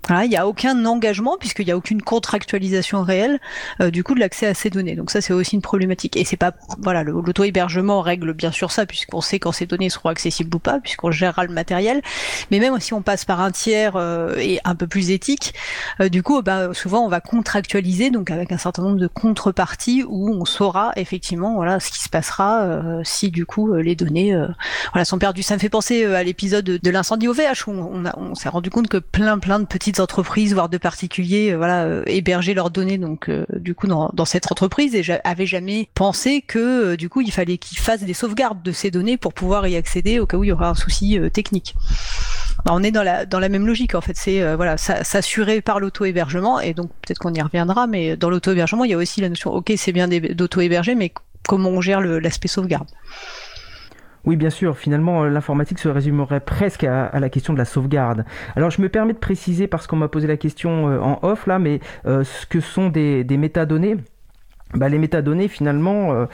il n'y a aucun engagement puisqu'il n'y a aucune contractualisation réelle euh, du coup de l'accès à ces données. Donc ça c'est aussi une problématique. Et c'est pas voilà l'auto-hébergement règle bien sûr ça puisqu'on sait quand ces données seront accessibles ou pas puisqu'on gérera le matériel. Mais même si on passe par un tiers euh, et un peu plus éthique, euh, du coup bah, souvent on va contractualiser donc avec un certain nombre de contreparties où on saura effectivement voilà ce qui se passera si du coup les données voilà sont perdues. Ça me fait penser à l'épisode de, l'incendie au VH où on, on s'est rendu compte que plein plein de entreprises, voire de particuliers, euh, voilà, euh, héberger leurs données donc euh, du coup dans, cette entreprise et j'avais jamais pensé que du coup il fallait qu'ils fassent des sauvegardes de ces données pour pouvoir y accéder au cas où il y aura un souci technique. Bah, on est dans la dans la même logique en fait, c'est voilà s'assurer par l'auto-hébergement et donc peut-être qu'on y reviendra, mais dans l'auto-hébergement il y a aussi la notion, ok c'est bien d'auto-héberger, mais comment on gère l'aspect sauvegarde. Oui, bien sûr. Finalement, euh, l'informatique se résumerait presque à, la question de la sauvegarde. Alors, je me permets de préciser parce qu'on m'a posé la question euh, en off là, mais euh, ce que sont des, métadonnées. Bah, les métadonnées finalement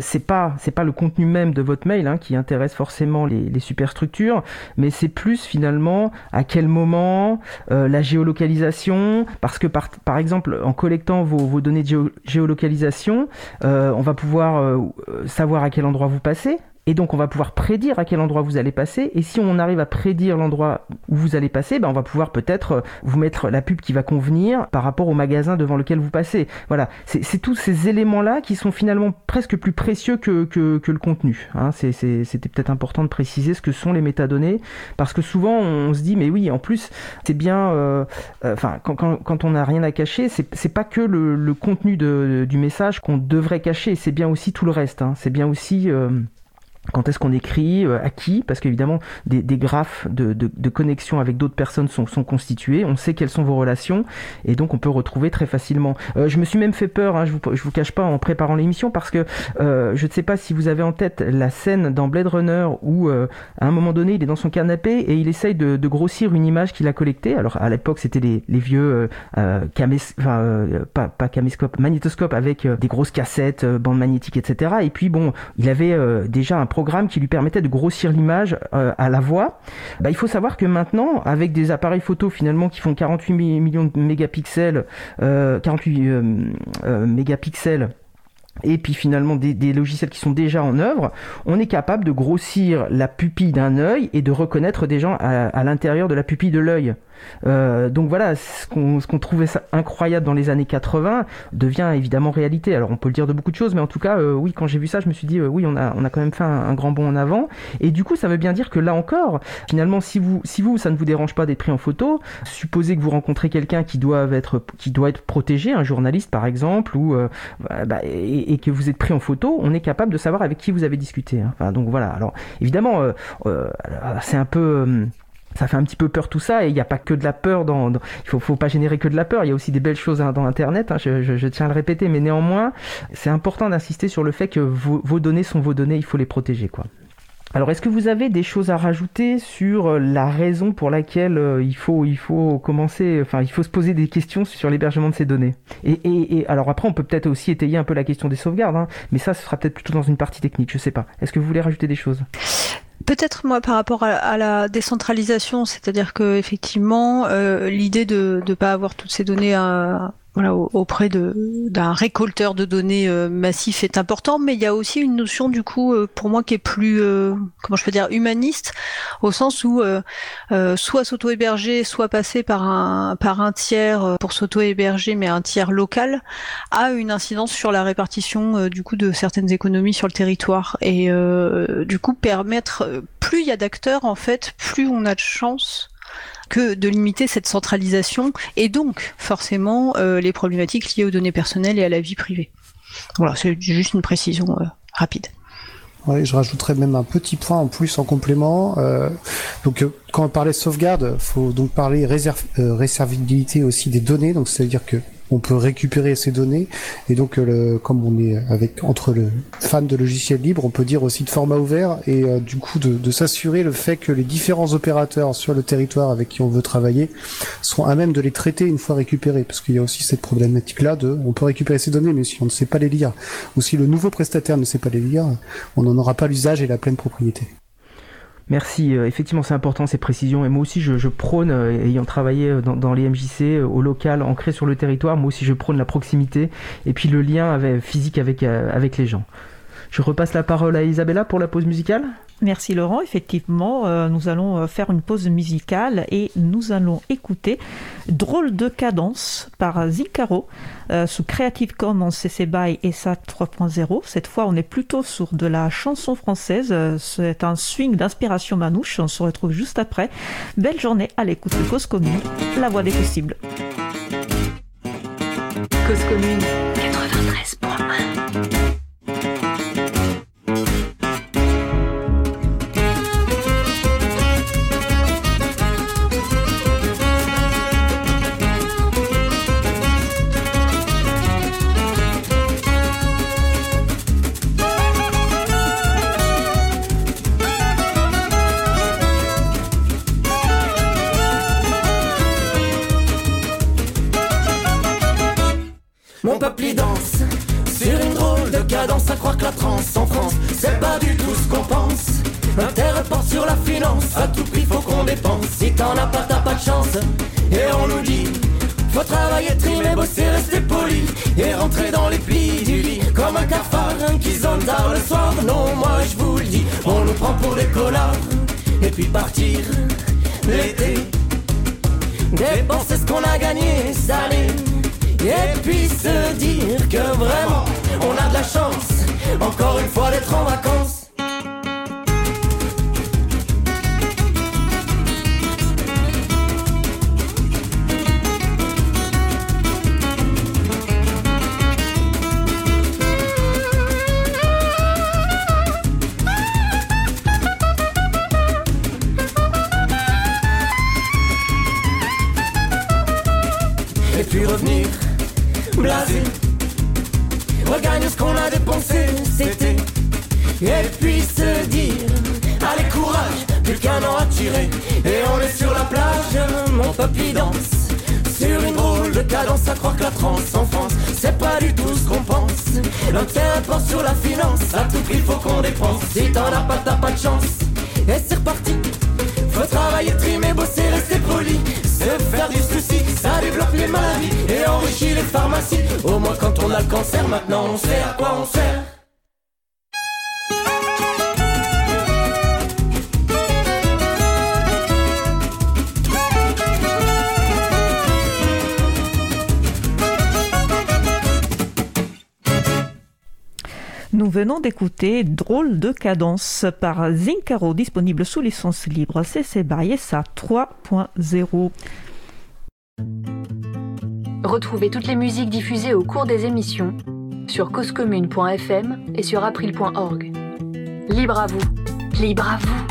c'est pas c'est pas le contenu même de votre mail hein, qui intéresse forcément les, superstructures mais c'est plus finalement à quel moment la géolocalisation parce que par, par exemple en collectant vos, vos données de géolocalisation on va pouvoir savoir à quel endroit vous passez et donc on va pouvoir prédire à quel endroit vous allez passer. Et si on arrive à prédire l'endroit où vous allez passer, ben on va pouvoir peut-être euh, vous mettre la pub qui va convenir par rapport au magasin devant lequel vous passez. Voilà, c'est tous ces éléments-là qui sont finalement presque plus précieux que, que, le contenu. Hein. C'était peut-être important de préciser ce que sont les métadonnées, parce que souvent on se dit, mais oui, en plus, c'est bien, euh, euh, enfin, quand, quand, on n'a rien à cacher, c'est pas que le, contenu de, du message qu'on devrait cacher, c'est bien aussi tout le reste. Hein. C'est bien aussi quand est-ce qu'on écrit, euh, à qui, parce qu'évidemment des, des, graphes de, de, connexion avec d'autres personnes sont, sont, constitués, on sait quelles sont vos relations, et donc on peut retrouver très facilement. Euh, je me suis même fait peur, hein, je, vous, je vous cache pas, en préparant l'émission, parce que euh, je ne sais pas si vous avez en tête la scène dans Blade Runner où à un moment donné il est dans son canapé et il essaye de, grossir une image qu'il a collectée. Alors à l'époque c'était les, vieux camés, enfin, pas, magnétoscope avec des grosses cassettes, bandes magnétiques, etc. Et puis bon, il avait déjà un qui lui permettait de grossir l'image euh, à la voix. Bah, il faut savoir que maintenant, avec des appareils photo finalement qui font 48 millions de mégapixels, euh, 48 euh, euh, mégapixels et puis finalement des, logiciels qui sont déjà en œuvre, on est capable de grossir la pupille d'un œil et de reconnaître des gens à l'intérieur de la pupille de l'œil. Euh, donc voilà, ce qu'on qu trouvait incroyable dans les années 80 devient évidemment réalité. Alors on peut le dire de beaucoup de choses, mais en tout cas, euh, oui, quand j'ai vu ça, je me suis dit, euh, oui, on a, quand même fait un, grand bond en avant. Et du coup, ça veut bien dire que là encore, finalement, si vous, si ça ne vous dérange pas d'être pris en photo, supposez que vous rencontrez quelqu'un qui doit être, qui doit être protégé, un journaliste par exemple, ou bah, et, et, que vous êtes pris en photo, on est capable de savoir avec qui vous avez discuté. Hein. Donc voilà. Alors évidemment, c'est un peu ça fait un petit peu peur tout ça et il n'y a pas que de la peur dans, il faut, faut pas générer que de la peur il y a aussi des belles choses hein, dans internet hein, je, tiens à le répéter mais néanmoins c'est important d'insister sur le fait que vos, données sont vos données il faut les protéger quoi. Alors, est-ce que vous avez des choses à rajouter sur la raison pour laquelle euh, il faut, commencer, enfin, il faut se poser des questions sur l'hébergement de ces données? Et, alors après, on peut peut-être aussi étayer un peu la question des sauvegardes, hein, mais ça, ce sera peut-être plutôt dans une partie technique, je sais pas. Est-ce que vous voulez rajouter des choses? Peut-être moi par rapport à, la décentralisation, c'est-à-dire que effectivement euh, l'idée de ne pas avoir toutes ces données à, voilà, auprès d'un récolteur de données euh, massif est important, mais il y a aussi une notion du coup euh, pour moi qui est plus euh, comment je peux dire humaniste, au sens où euh, euh, soit s'auto-héberger, soit passer par un par un tiers pour s'auto-héberger, mais un tiers local, a une incidence sur la répartition du coup de certaines économies sur le territoire. Et du coup permettre plus il y a d'acteurs en fait, plus on a de chance que de limiter cette centralisation et donc forcément euh, les problématiques liées aux données personnelles et à la vie privée. Voilà, c'est juste une précision euh, rapide. Je rajouterais même un petit point en plus en complément. Euh, donc, quand on parlait de sauvegarde, faut donc parler réserv euh, réservabilité aussi des données. Donc, ça veut dire que on peut récupérer ces données et donc euh, comme on est avec entre le fan de logiciels libres, on peut dire aussi de format ouvert et euh, du coup de, s'assurer le fait que les différents opérateurs sur le territoire avec qui on veut travailler sont à même de les traiter une fois récupérés parce qu'il y a aussi cette problématique là de on peut récupérer ces données mais si on ne sait pas les lire ou si le nouveau prestataire ne sait pas les lire, on n'en aura pas l'usage et la pleine propriété. Merci, euh, effectivement c'est important ces précisions et moi aussi je, prône, euh, ayant travaillé euh, dans, dans les MJC au local, ancré sur le territoire, moi aussi je prône la proximité et puis le lien physique avec les gens. Je repasse la parole à Isabella pour la pause musicale. Merci Laurent. Effectivement, euh, nous allons euh, faire une pause musicale et nous allons écouter Drôle de cadence par Zicaro euh, sous Creative Commons CC BY et SA 3.0. Cette fois, on est plutôt sur de la chanson française. C'est un swing d'inspiration manouche. On se retrouve juste après. Belle journée à l'écoute de Cause Commune, la voix des possibles. Cause Commune 93.1 finance, à tout prix faut qu'on dépense. Si t'en as pas, t'as pas de chance. Et on nous dit, faut travailler, trimer, bosser, rester poli. Et rentrer dans les plis du lit comme un cafard qui zone tard le soir. Non, moi je vous le dis, on nous prend pour des collards. Et puis partir l'été, dépenser ce qu'on a gagné, salé. Et puis se dire que vraiment on a de la chance Encore une fois d'être en vacances prix faut qu'on dépense. Si t'en as pas, t'as pas de chance. Et c'est reparti. Faut travailler, trimer, bosser, rester poli. Se faire du souci, ça développe les maladies et enrichit les pharmacies. Au moins quand on a le cancer, maintenant on sait à quoi on sert. Venons d'écouter Drôle de cadence par Zincaro, disponible sous licence libre CC BY SA 3.0. Retrouvez toutes les musiques diffusées au cours des émissions sur causecommune.fm et sur april.org. Libre à vous, libre à vous,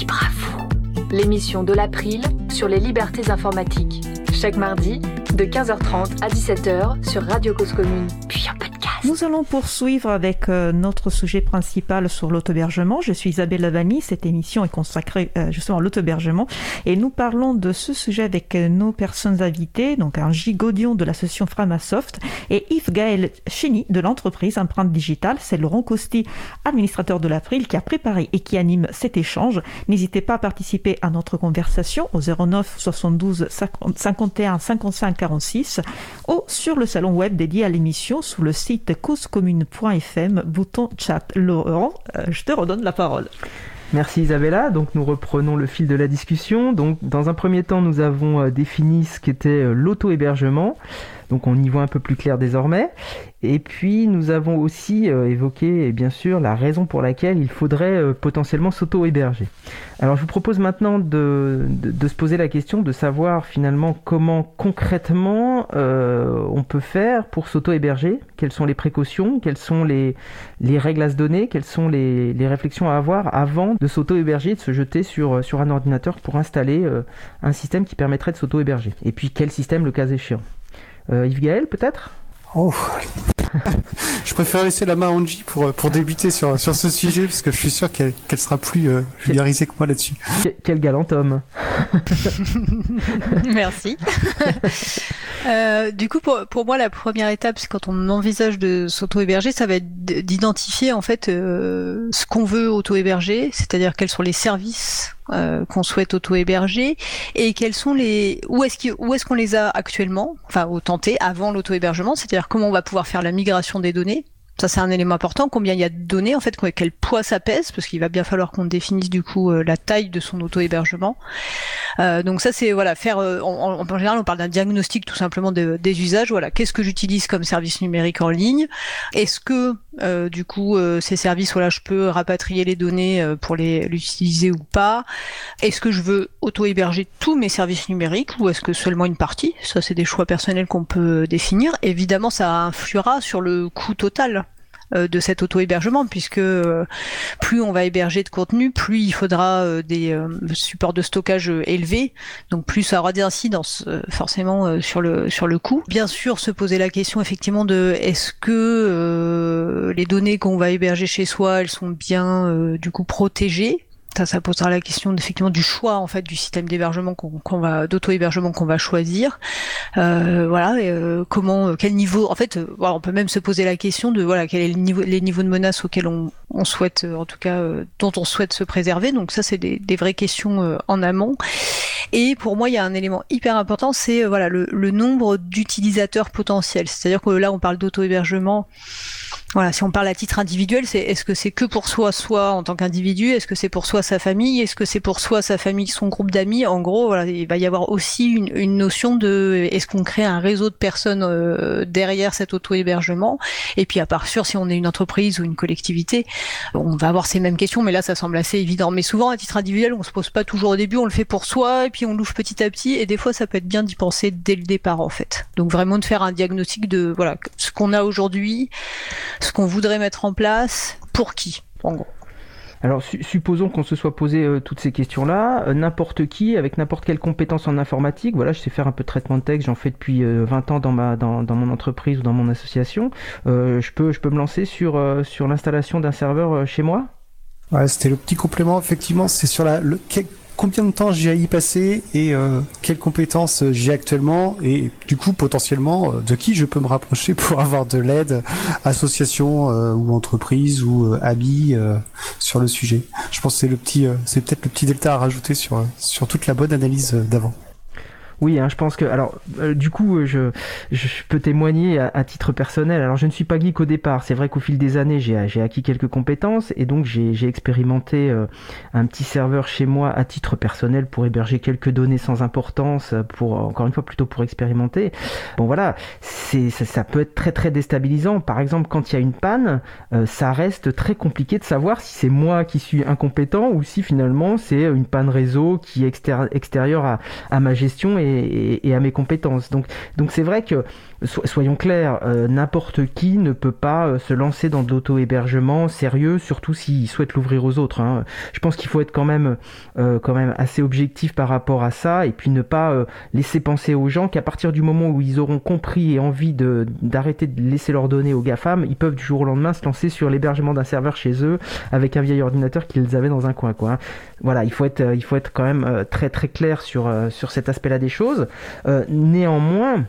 libre à vous. L'émission de l'April sur les libertés informatiques. Chaque mardi, de 15h30 à 17h sur Radio Cause Commune, puis podcast. Nous allons poursuivre avec euh, notre sujet principal sur l'autobergement. Je suis Isabelle Lavani. Cette émission est consacrée euh, justement à l'autobergement et nous parlons de ce sujet avec euh, nos personnes invitées, donc un gigodion de l'association Framasoft et Yves Gaël Chény de l'entreprise Empreinte Digitale. C'est Laurent Costi, administrateur de l'April, qui a préparé et qui anime cet échange. N'hésitez pas à participer à notre conversation au 09 72 51 55 46 ou sur le salon web dédié à l'émission sous le site causecommune.fm, bouton chat. Laurent, euh, je te redonne la parole. Merci Isabella. Donc nous reprenons le fil de la discussion. Donc dans un premier temps, nous avons euh, défini ce qu'était euh, l'auto-hébergement. Donc on y voit un peu plus clair désormais. Et puis nous avons aussi euh, évoqué, bien sûr, la raison pour laquelle il faudrait euh, potentiellement s'auto-héberger. Alors je vous propose maintenant de, se poser la question de savoir finalement comment concrètement euh, on peut faire pour s'auto-héberger, quelles sont les précautions, quelles sont les, les règles à se donner, quelles sont les, réflexions à avoir avant de s'auto-héberger, de se jeter sur, un ordinateur pour installer un système qui permettrait de s'auto-héberger? Et puis quel système le cas échéant? Euh, Yves Gaël, peut-être? Oh Je préfère laisser la main à Angie pour, pour débuter sur, sur ce sujet, parce que je suis sûr qu'elle qu sera plus euh, vulgarisée que moi là-dessus. Quel galant homme Merci. euh, du coup, pour, pour moi, la première étape, c'est quand on envisage de s'auto-héberger, ça va être d'identifier en fait euh, ce qu'on veut auto-héberger, c'est-à-dire quels sont les services euh, qu'on souhaite auto-héberger et quels sont les où est-ce est-ce qu'on les a actuellement, enfin au tenté avant l'auto-hébergement, c'est-à-dire comment on va pouvoir faire la migration des données? Ça c'est un élément important. Combien il y a de données en fait, quel poids ça pèse, parce qu'il va bien falloir qu'on définisse du coup euh, la taille de son auto-hébergement. Euh, donc ça c'est voilà faire. En, en, général on parle d'un diagnostic tout simplement de, des usages. Voilà, qu'est-ce que j'utilise comme service numérique en ligne? Est-ce que euh, du coup ces services voilà je peux rapatrier les données pour les l'utiliser ou pas. Est-ce que je veux auto-héberger tous mes services numériques ou est-ce que seulement une partie? Ça c'est des choix personnels qu'on peut définir. Évidemment ça influera sur le coût total de cet auto-hébergement, puisque plus on va héberger de contenu, plus il faudra des supports de stockage élevés, donc plus ça aura des incidences forcément sur le sur le coût. Bien sûr, se poser la question effectivement de est-ce que euh, les données qu'on va héberger chez soi, elles sont bien euh, du coup protégées ça, posera la question effectivement du choix en fait du système d'hébergement qu'on qu va d'auto-hébergement qu'on va choisir. Euh, voilà, euh, comment, quel niveau. En fait, euh, on peut même se poser la question de voilà quel est le niveau, les niveaux de menaces auxquels on, souhaite, en tout cas, dont on souhaite se préserver. Donc ça, c'est des, vraies questions en amont. Et pour moi, il y a un élément hyper important, c'est voilà le nombre d'utilisateurs potentiels. C'est-à-dire que là, on parle d'auto-hébergement. Voilà, si on parle à titre individuel, c'est est-ce que c'est que pour soi, soi en tant qu'individu, est-ce que c'est pour soi sa famille, est-ce que c'est pour soi sa famille, son groupe d'amis? En gros, voilà, il va y avoir aussi une, une notion de est-ce qu'on crée un réseau de personnes euh, derrière cet auto-hébergement? Et puis à part sûr, si on est une entreprise ou une collectivité, on va avoir ces mêmes questions, mais là ça semble assez évident. Mais souvent à titre individuel, on se pose pas toujours au début, on le fait pour soi et puis on l'ouvre petit à petit. Et des fois, ça peut être bien d'y penser dès le départ en fait. Donc vraiment de faire un diagnostic de voilà ce qu'on a aujourd'hui ce qu'on voudrait mettre en place, pour qui, en gros. Alors supposons qu'on se soit posé euh, toutes ces questions-là, euh, n'importe qui, avec n'importe quelle compétence en informatique, voilà, je sais faire un peu de traitement de texte, j'en fais depuis 20 ans dans, ma, dans, dans, mon entreprise ou dans mon association, je, peux, je peux me lancer sur, sur l'installation d'un serveur chez moi? Ouais, c'était le petit complément, effectivement, c'est sur la, le, combien de temps j'ai à y passer et euh, quelles compétences j'ai actuellement et du coup potentiellement euh, de qui je peux me rapprocher pour avoir de l'aide, association euh, ou entreprise ou habit sur le sujet. Je pense que c'est le petit, c'est peut-être le petit delta à rajouter sur sur toute la bonne analyse d'avant. Oui, hein, je pense que. Alors, euh, du coup, euh, je, peux témoigner à, titre personnel. Alors, je ne suis pas geek au départ. C'est vrai qu'au fil des années, j'ai acquis quelques compétences et donc j'ai expérimenté euh, un petit serveur chez moi à titre personnel pour héberger quelques données sans importance, pour encore une fois plutôt pour expérimenter. Bon, voilà, c'est ça, ça, peut être très très déstabilisant. Par exemple, quand il y a une panne, ça reste très compliqué de savoir si c'est moi qui suis incompétent ou si finalement c'est une panne réseau qui est extérieure à, ma gestion et, à mes compétences. Donc, c'est vrai que soyons clairs, euh, n'importe qui ne peut pas euh, se lancer dans de l'auto-hébergement sérieux, surtout s'il souhaite l'ouvrir aux autres. Hein. Je pense qu'il faut être quand même, euh, quand même assez objectif par rapport à ça, et puis ne pas laisser penser aux gens qu'à partir du moment où ils auront compris et envie d'arrêter de laisser leurs données aux GAFAM, ils peuvent du jour au lendemain se lancer sur l'hébergement d'un serveur chez eux avec un vieil ordinateur qu'ils avaient dans un coin. Hein. Voilà, il faut être, il faut être quand même très très clair sur, sur cet aspect-là des choses. néanmoins,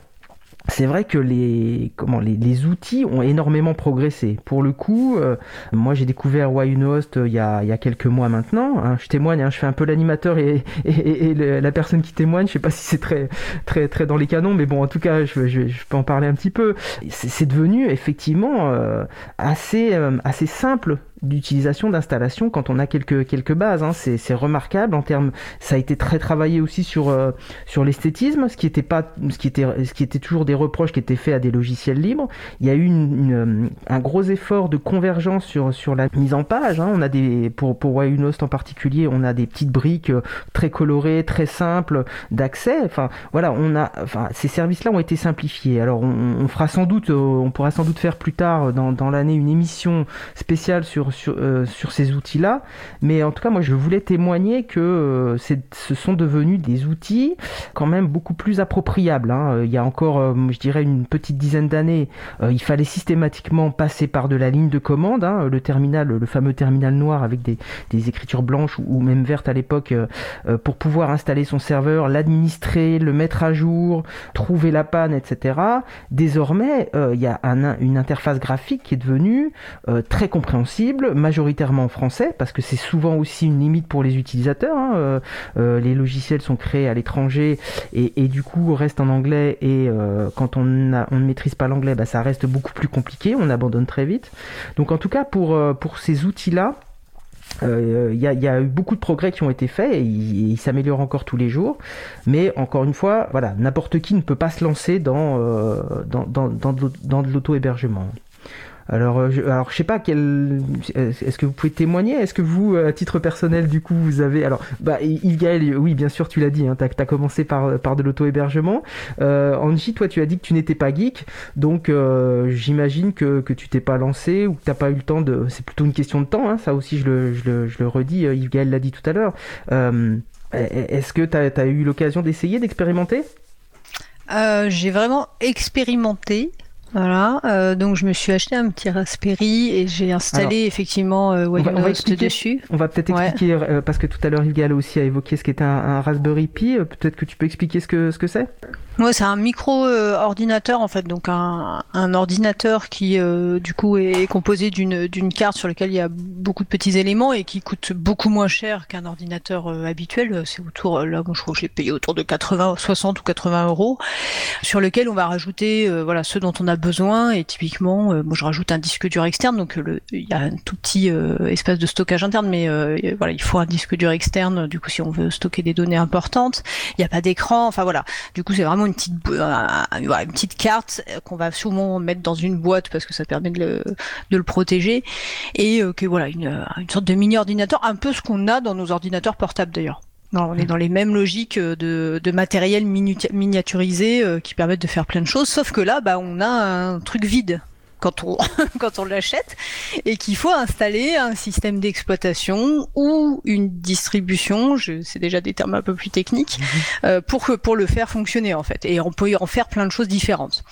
c'est vrai que les, comment, les, les, outils ont énormément progressé. Pour le coup, euh, moi j'ai découvert Waynehost euh, il, y a, il y a quelques mois maintenant. Hein. je témoigne, hein, je fais un peu l'animateur et, et, et, la personne qui témoigne. Je sais pas si c'est très, très, très dans les canons, mais bon, en tout cas, je, je, je peux en parler un petit peu. C'est devenu effectivement euh, assez, assez simple d'utilisation d'installation quand on a quelques quelques bases hein. c'est remarquable en termes ça a été très travaillé aussi sur euh, sur l'esthétisme ce qui était pas ce qui était ce qui était toujours des reproches qui étaient faits à des logiciels libres il y a eu une, euh, un gros effort de convergence sur sur la mise en page hein. on a des pour pour Wayunost en particulier on a des petites briques euh, très colorées très simples d'accès enfin voilà on a enfin ces services là ont été simplifiés alors on, on fera sans doute on pourra sans doute faire plus tard dans dans l'année une émission spéciale sur euh, sur, ces outils-là. Mais en tout cas, moi, je voulais témoigner que euh, ce sont devenus des outils quand même beaucoup plus appropriables. Hein. Il y a encore, euh, je dirais, une petite dizaine d'années, il fallait systématiquement passer par de la ligne de commande, hein, le terminal, le fameux terminal noir avec des, écritures blanches ou, même vertes à l'époque, pour pouvoir installer son serveur, l'administrer, le mettre à jour, trouver la panne, etc. Désormais, il y a une interface graphique qui est devenue très compréhensible majoritairement français, parce que c'est souvent aussi une limite pour les utilisateurs. Hein. Euh, euh, les logiciels sont créés à l'étranger et, du coup restent en anglais et euh, quand on, ne maîtrise pas l'anglais, bah, ça reste beaucoup plus compliqué, on abandonne très vite. Donc en tout cas pour, ces outils-là, il y, a, eu beaucoup de progrès qui ont été faits et ils s'améliorent encore tous les jours. Mais encore une fois, voilà, n'importe qui ne peut pas se lancer dans, dans de l'auto-hébergement. Alors, euh, je, alors je sais pas quel. Est-ce que vous pouvez témoigner? Est-ce que vous, à titre personnel, du coup, vous avez alors, bah, Yves Gaël, oui, bien sûr, tu l'as dit. Hein, t'as as commencé par par de l'auto-hébergement. Euh, Angie, toi, tu as dit que tu n'étais pas geek, donc euh, j'imagine que que tu t'es pas lancé ou que t'as pas eu le temps de. C'est plutôt une question de temps. Hein, ça aussi, je le je le, je le redis. Euh, Yves Gaël l'a dit tout à l'heure. Euh, Est-ce que tu as, eu l'occasion d'essayer, d'expérimenter? Euh, J'ai vraiment expérimenté. Voilà, euh, donc je me suis acheté un petit Raspberry et j'ai installé effectivement euh, dessus. On va peut-être expliquer, euh, parce que tout à l'heure Yves aussi a évoqué ce qu'était un, un Raspberry Pi, euh, peut-être que tu peux expliquer ce que ce que Ouais, c'est un micro-ordinateur en fait, donc un, un ordinateur qui euh, du coup est composé d'une carte sur laquelle il y a beaucoup de petits éléments et qui coûte beaucoup moins cher qu'un ordinateur euh, habituel. C'est autour, là, je crois que je l'ai payé autour de 80, 60 ou 80 euros, sur lequel on va rajouter euh, voilà ce dont on a besoin et typiquement, moi je rajoute un disque dur externe, donc le, il y a un tout petit espace de stockage interne, mais voilà il faut un disque dur externe du coup si on veut stocker des données importantes. Il n'y a pas d'écran, enfin voilà. Du coup c'est vraiment une petite, une petite carte qu'on va souvent mettre dans une boîte parce que ça permet de le, de le protéger et euh, que voilà une, une sorte de mini ordinateur, un peu ce qu'on a dans nos ordinateurs portables d'ailleurs. on est dans les mêmes logiques de, de matériel miniaturisé euh, qui permettent de faire plein de choses, sauf que là, bah, on a un truc vide. Quand on, quand on l'achète et qu'il faut installer un système d'exploitation ou une distribution, c'est déjà des termes un peu plus techniques, mhm. euh, pour, pour le faire fonctionner en fait. Et on peut en faire plein de choses différentes.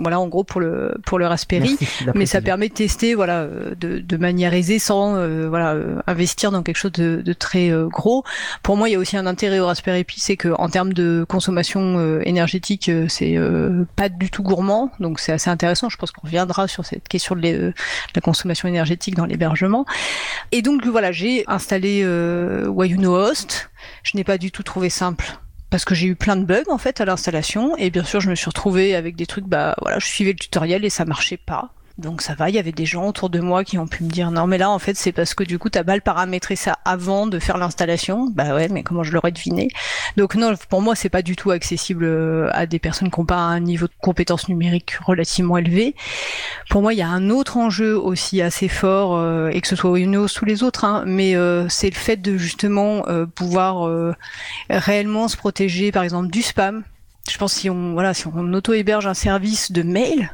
Voilà, en gros pour le pour le Raspberry, mais ça permet de tester voilà euh, de, de manière aisée sans euh, voilà euh, investir dans quelque chose de, de très gros. Pour moi, il y a aussi un intérêt au Raspberry Pi, c'est que en termes de consommation énergétique, c'est pas du tout gourmand, donc c'est assez intéressant. Je pense qu'on reviendra sur cette question de, la consommation énergétique dans l'hébergement. Et donc voilà, j'ai installé Wayuno Host. Je n'ai pas du tout trouvé simple parce que j'ai eu plein de bugs en fait à l'installation. Et bien sûr je me suis retrouvée avec des trucs bah voilà je suivais le tutoriel et ça marchait pas donc ça va, il y avait des gens autour de moi qui ont pu me dire non mais là en fait c'est parce que du coup t'as mal paramétré ça avant de faire l'installation. Bah ouais mais comment je l'aurais deviné? Donc non pour moi c'est pas du tout accessible euh, à des personnes qui n'ont pas un niveau de compétence numérique relativement élevé. Pour moi il y a un autre enjeu aussi assez fort euh, et que ce soit Windows ou les autres, hein, mais euh, c'est le fait de justement pouvoir réellement se protéger par exemple du spam. Je pense si on voilà si on auto héberge un service de mail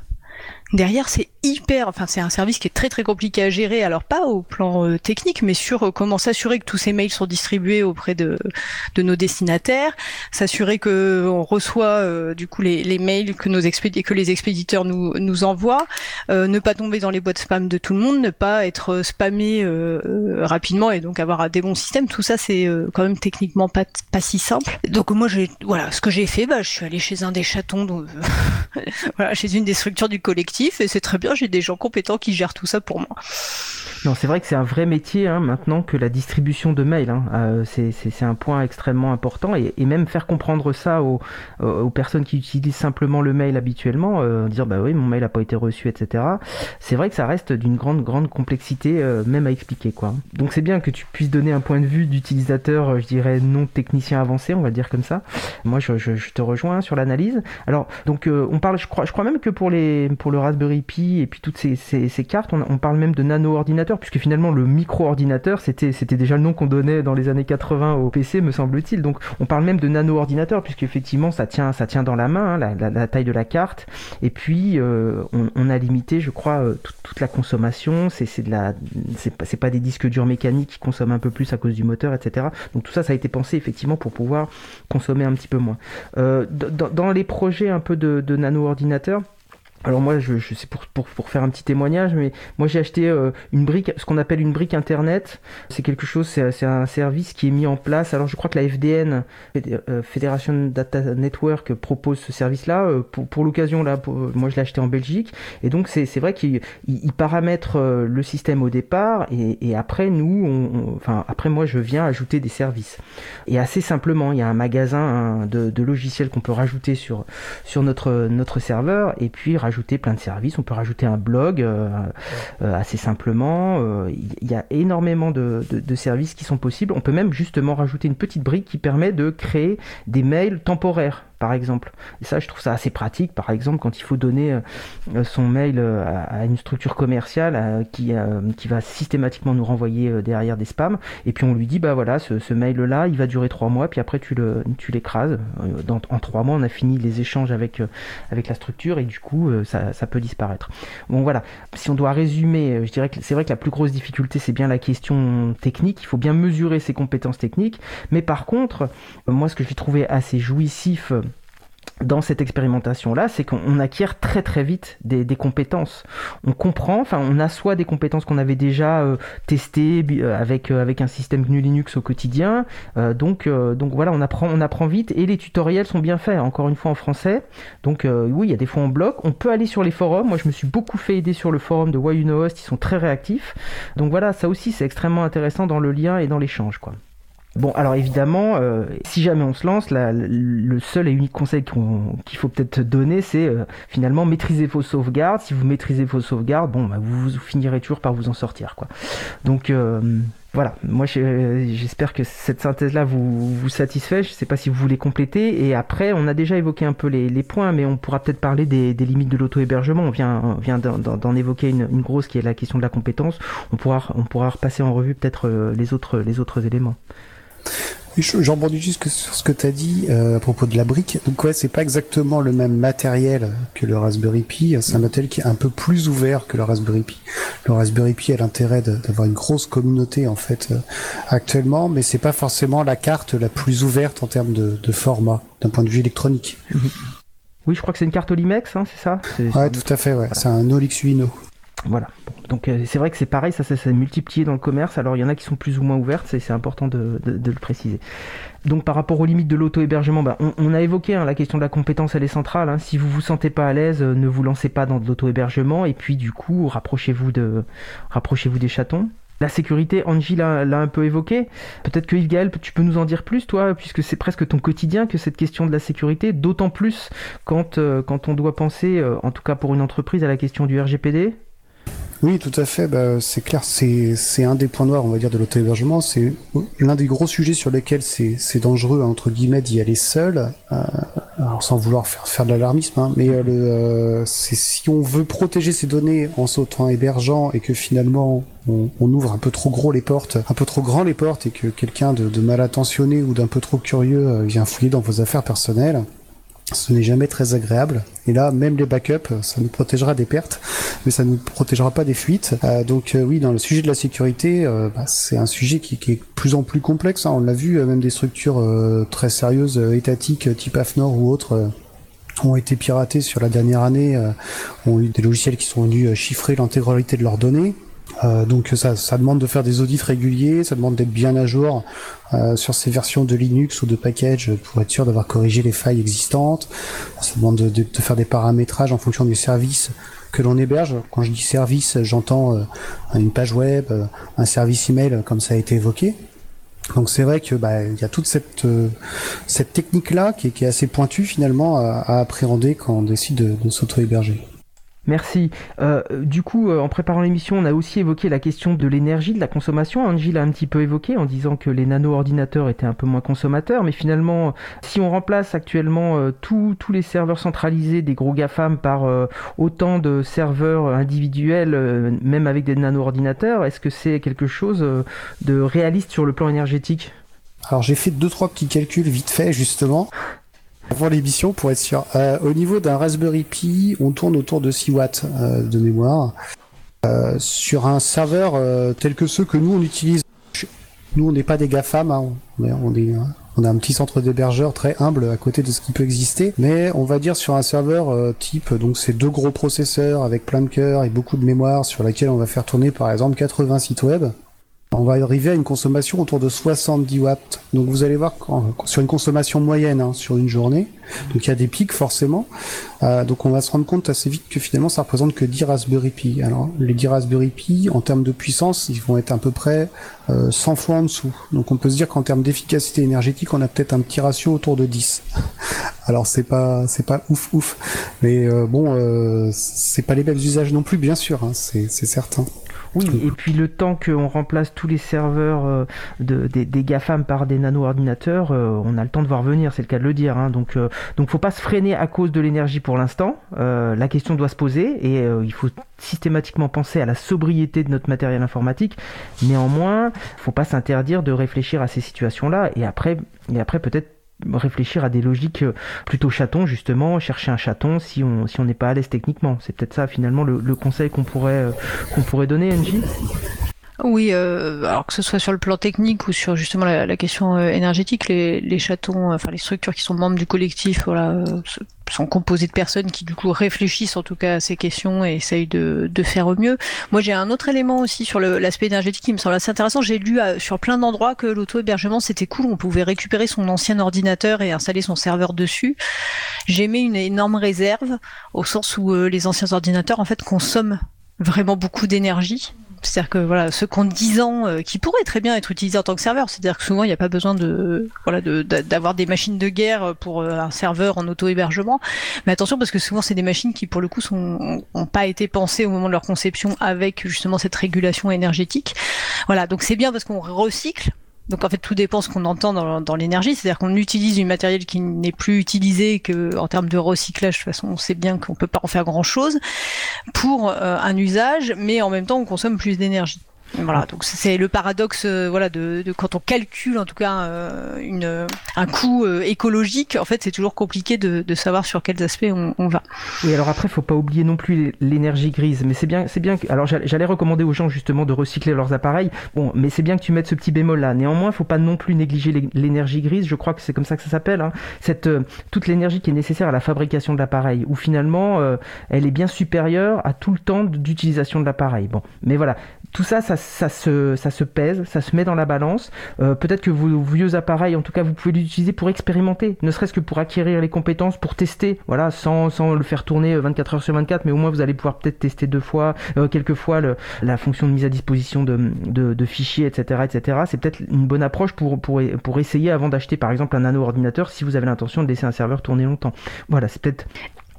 derrière c'est hyper enfin c'est un service qui est très très compliqué à gérer. Alors pas au plan euh, technique mais sur euh, comment s'assurer que tous ces mails sont distribués auprès de, de nos destinataires. S'assurer que on reçoit euh, du coup les, mails que nos que les expéditeurs nous nous envoient. Ne pas tomber dans les boîtes spam de tout le monde ne pas être spammé rapidement et donc avoir des bons systèmes. Tout ça c'est quand même techniquement pas pas si simple. Donc moi j'ai voilà ce que j'ai fait bah je suis allé chez un des chatons voilà chez une des structures du collectif et c'est très bien, j'ai des gens compétents qui gèrent tout ça pour moi. Non, c'est vrai que c'est un vrai métier hein, maintenant que la distribution de mails. Hein. Euh, c'est un point extrêmement important et, même faire comprendre ça aux, personnes qui utilisent simplement le mail habituellement, euh, dire bah oui mon mail n'a pas été reçu, etc. C'est vrai que ça reste d'une grande grande complexité euh, même à expliquer quoi. Donc c'est bien que tu puisses donner un point de vue d'utilisateur, euh, je dirais non technicien avancé, on va dire comme ça. Moi je, te rejoins sur l'analyse. Alors donc on parle, je crois, je crois même que pour les pour le Raspberry Pi et puis toutes ces cartes, on, on, parle même de nano ordinateur puisque finalement le micro-ordinateur, c'était, déjà le nom qu'on donnait dans les années 80 au PC, me semble-t-il. Donc on parle même de nano-ordinateur, puisqu'effectivement ça tient, ça tient dans la main, hein, la, taille de la carte. Et puis euh, on, a limité, je crois, euh, toute, la consommation. C'est, c'est de la, c'est pas, pas des disques durs mécaniques qui consomment un peu plus à cause du moteur, etc. Donc tout ça, ça a été pensé effectivement pour pouvoir consommer un petit peu moins. Euh, dans, les projets un peu de, de nano-ordinateur, alors moi, je, je c'est pour, pour, pour, faire un petit témoignage, mais moi j'ai acheté euh, une brique, ce qu'on appelle une brique internet. C'est quelque chose, c'est un service qui est mis en place. Alors je crois que la FDN, euh, Federation Data Network, propose ce service-là. Euh, pour, pour l'occasion, là, moi je l'ai acheté en Belgique. Et donc c'est vrai qu'il il, paramètre le système au départ, et, et après nous, enfin après moi je viens ajouter des services. Et assez simplement, il y a un magasin de, de logiciels qu'on peut rajouter sur sur notre notre serveur, et puis rajouter plein de services. On peut rajouter un blog euh, euh, assez simplement. Euh, il y a énormément de, de, services qui sont possibles. On peut même justement rajouter une petite brique qui permet de créer des mails temporaires par exemple. Et ça, je trouve ça assez pratique, par exemple, quand il faut donner euh, son mail euh, à, une structure commerciale euh, qui, qui va systématiquement nous renvoyer derrière des spams, et puis on lui dit, bah voilà, ce, mail-là, il va durer trois mois, puis après tu le tu l'écrases. en trois mois, on a fini les échanges avec, avec la structure, et du coup, ça, ça peut disparaître. Bon, voilà. Si on doit résumer, je dirais que c'est vrai que la plus grosse difficulté, c'est bien la question technique. Il faut bien mesurer ses compétences techniques, mais par contre, moi, ce que j'ai trouvé assez jouissif dans cette expérimentation-là, c'est qu'on acquiert très très vite des, compétences. On comprend, enfin on assoit des compétences qu'on avait déjà euh, testées euh, avec, euh, avec un système GNU Linux au quotidien. donc, donc voilà, on apprend, on apprend vite et les tutoriels sont bien faits, encore une fois en français. Donc oui, il y a des fois en bloc. On peut aller sur les forums. Moi je me suis beaucoup fait aider sur le forum de Why You Host, ils sont très réactifs. Donc voilà, ça aussi c'est extrêmement intéressant dans le lien et dans l'échange. quoi. Bon, alors évidemment, euh, si jamais on se lance, le seul et unique conseil qu'il faut peut-être donner, c'est euh, finalement maîtriser vos sauvegardes. Si vous maîtrisez vos sauvegardes, bon, bah, vous, finirez toujours par vous en sortir. Donc euh, voilà, moi j'espère que cette synthèse-là vous, vous satisfait. Je ne sais pas si vous voulez compléter. Et après, on a déjà évoqué un peu les, points, mais on pourra peut-être parler des, limites de l'auto-hébergement. On vient, vient d'en évoquer une, une, grosse qui est la question de la compétence. On pourra, on pourra repasser en revue peut-être les autres, les autres éléments. Je rebondis juste sur ce que tu as dit euh, à propos de la brique. Donc ouais, c'est pas exactement le même matériel que le Raspberry Pi. C'est un matériel qui est un peu plus ouvert que le Raspberry Pi. Le Raspberry Pi a l'intérêt d'avoir une grosse communauté en fait euh, actuellement, mais c'est pas forcément la carte la plus ouverte en termes de, de format d'un point de vue électronique. Oui, je crois que c'est une carte Olimex, hein, c'est ça? Ouais, tout à fait. Ouais, c'est un Olix Uno. Voilà. donc euh, c'est vrai que c'est pareil, ça s'est multiplié dans le commerce. Alors il y en a qui sont plus ou moins ouvertes, c'est important de, le préciser. Donc par rapport aux limites de l'auto-hébergement, bah, on, a évoqué hein, la question de la compétence, elle est centrale. Hein. Si vous vous sentez pas à l'aise, euh, ne vous lancez pas dans de l'auto-hébergement et puis du coup rapprochez-vous de rapprochez-vous des chatons. La sécurité, Angie l'a un peu évoqué. Peut-être que Yves Gaël, tu peux nous en dire plus, toi, puisque c'est presque ton quotidien que cette question de la sécurité, d'autant plus quand, euh, quand on doit penser, en tout cas pour une entreprise, à la question du RGPD. Oui, tout à fait. Bah, c'est clair, c'est un des points noirs, on va dire, de l'auto-hébergement. C'est l'un des gros sujets sur lesquels c'est dangereux, entre guillemets, d'y aller seul. Euh, sans vouloir faire, faire de l'alarmisme, hein, mais euh, le, euh, c'est si on veut protéger ses données en sautant hébergeant et que finalement on, on, ouvre un peu trop gros les portes, un peu trop grand les portes et que quelqu'un de, de mal attentionné ou d'un peu trop curieux euh, vient fouiller dans vos affaires personnelles, ce n'est jamais très agréable. Et là, même les backups, ça nous protégera des pertes, mais ça ne nous protégera pas des fuites. Euh, donc euh, oui, dans le sujet de la sécurité, euh, bah, c'est un sujet qui, est de plus en plus complexe. Hein. On l'a vu, même des structures très sérieuses, étatiques, type AFNOR ou autres ont été piratés sur la dernière année, ont eu des logiciels qui sont venus chiffrer l'intégralité de leurs données. Euh, donc ça, ça, demande de faire des audits réguliers, ça demande d'être bien à jour euh, sur ces versions de Linux ou de package pour être sûr d'avoir corrigé les failles existantes. Ça demande de, de, faire des paramétrages en fonction du service que l'on héberge. Quand je dis service, j'entends euh, une page web, euh, un service email, comme ça a été évoqué. Donc c'est vrai que bah, il y a toute cette cette technique là qui est, qui est, assez pointue finalement à, à appréhender quand on décide de, de s'auto-héberger. Merci. Euh, du coup, euh, en préparant l'émission, on a aussi évoqué la question de l'énergie, de la consommation. Angie l'a un petit peu évoqué en disant que les nano-ordinateurs étaient un peu moins consommateurs, mais finalement, si on remplace actuellement euh, tous les serveurs centralisés des gros GAFAM par autant de serveurs individuels, même avec des nano-ordinateurs, est-ce que c'est quelque chose de réaliste sur le plan énergétique? Alors j'ai fait deux trois petits calculs vite fait justement pour l'émission, pour être sûr. Euh, au niveau d'un Raspberry Pi, on tourne autour de 6 watts euh, de mémoire. Euh, sur un serveur tel que ceux que nous on utilise, nous on n'est pas des GAFAM, hein, on, on, est, on a un petit centre d'hébergeur très humble à côté de ce qui peut exister, mais on va dire sur un serveur type, donc c'est deux gros processeurs avec plein de cœurs et beaucoup de mémoire sur laquelle on va faire tourner par exemple 80 sites web on va arriver à une consommation autour de 70 watts. Donc vous allez voir sur une consommation moyenne hein, sur une journée. Donc il y a des pics forcément. Euh, donc on va se rendre compte assez vite que finalement ça représente que 10 Raspberry Pi. Alors les 10 Raspberry Pi en termes de puissance, ils vont être à peu près 100 euh, fois en dessous. Donc on peut se dire qu'en termes d'efficacité énergétique, on a peut-être un petit ratio autour de 10. Alors c'est pas c'est pas ouf ouf, mais euh, bon c'est pas les mêmes usages non plus bien sûr, hein, c'est certain. Oui, et puis le temps qu'on remplace tous les serveurs euh, de, des, des, GAFAM par des nano-ordinateurs, euh, on a le temps de voir venir, c'est le cas de le dire. Hein. Donc, euh, donc faut pas se freiner à cause de l'énergie pour l'instant. la question doit se poser et il faut systématiquement penser à la sobriété de notre matériel informatique. Néanmoins, faut pas s'interdire de réfléchir à ces situations-là et après, et après peut-être réfléchir à des logiques euh, plutôt chatons justement chercher un chaton si on si on n'est pas à l'aise techniquement. C'est peut-être ça finalement le, le conseil qu'on pourrait euh, qu'on pourrait donner NJ oui, euh, alors que ce soit sur le plan technique ou sur justement la, question euh, énergétique, les, chatons, enfin les structures qui sont membres du collectif, voilà, euh, sont composées de personnes qui du coup réfléchissent en tout cas à ces questions et essayent de, de faire au mieux. Moi, j'ai un autre élément aussi sur l'aspect énergétique qui me semble assez intéressant. J'ai lu sur plein d'endroits que l'auto-hébergement c'était cool, on pouvait récupérer son ancien ordinateur et installer son serveur dessus. J'ai mis une énorme réserve au sens où les anciens ordinateurs en fait consomment vraiment beaucoup d'énergie c'est-à-dire que voilà, ce compte 10 ans euh, qui pourrait très bien être utilisé en tant que serveur, c'est-à-dire que souvent il n'y a pas besoin de voilà d'avoir des machines de guerre pour euh, un serveur en auto-hébergement. Mais attention parce que souvent c'est des machines qui pour le coup sont ont pas été pensées au moment de leur conception avec justement cette régulation énergétique. Voilà, donc c'est bien parce qu'on recycle donc en fait, tout dépend ce qu'on entend dans, l'énergie, c'est-à-dire qu'on utilise du matériel qui n'est plus utilisé que en termes de recyclage. De toute façon, on sait bien qu'on peut pas en faire grand-chose pour euh, un usage, mais en même temps, on consomme plus d'énergie. Voilà, donc c'est le paradoxe, euh, voilà, de, quand on calcule en tout cas euh, une, un coût euh, écologique, en fait, c'est toujours compliqué de, savoir sur quels aspects on, va. Oui, alors après, faut pas oublier non plus l'énergie grise, mais c'est bien, c'est bien. Que, alors j'allais recommander aux gens justement de recycler leurs appareils. Bon, mais c'est bien que tu mettes ce petit bémol là. Néanmoins, il faut pas non plus négliger l'énergie grise. Je crois que c'est comme ça que ça s'appelle. Hein. Cette toute l'énergie qui est nécessaire à la fabrication de l'appareil, où finalement, elle est bien supérieure à tout le temps d'utilisation de l'appareil. Bon, mais voilà, tout ça, ça, se, ça se pèse, ça se met dans la balance. Euh, peut-être que vos vieux appareils, en tout cas, vous pouvez l'utiliser pour expérimenter, ne serait-ce que pour acquérir les compétences, pour tester, voilà, sans, sans le faire tourner 24 euh, heures sur 24, mais au moins vous allez pouvoir peut-être tester deux fois, euh, quelques fois la fonction de mise à disposition de, fichiers, etc., etc. C'est peut-être une bonne approche pour, pour, pour essayer avant d'acheter par exemple un nano ordinateur si vous avez l'intention de laisser un serveur tourner longtemps. Voilà, c'est peut-être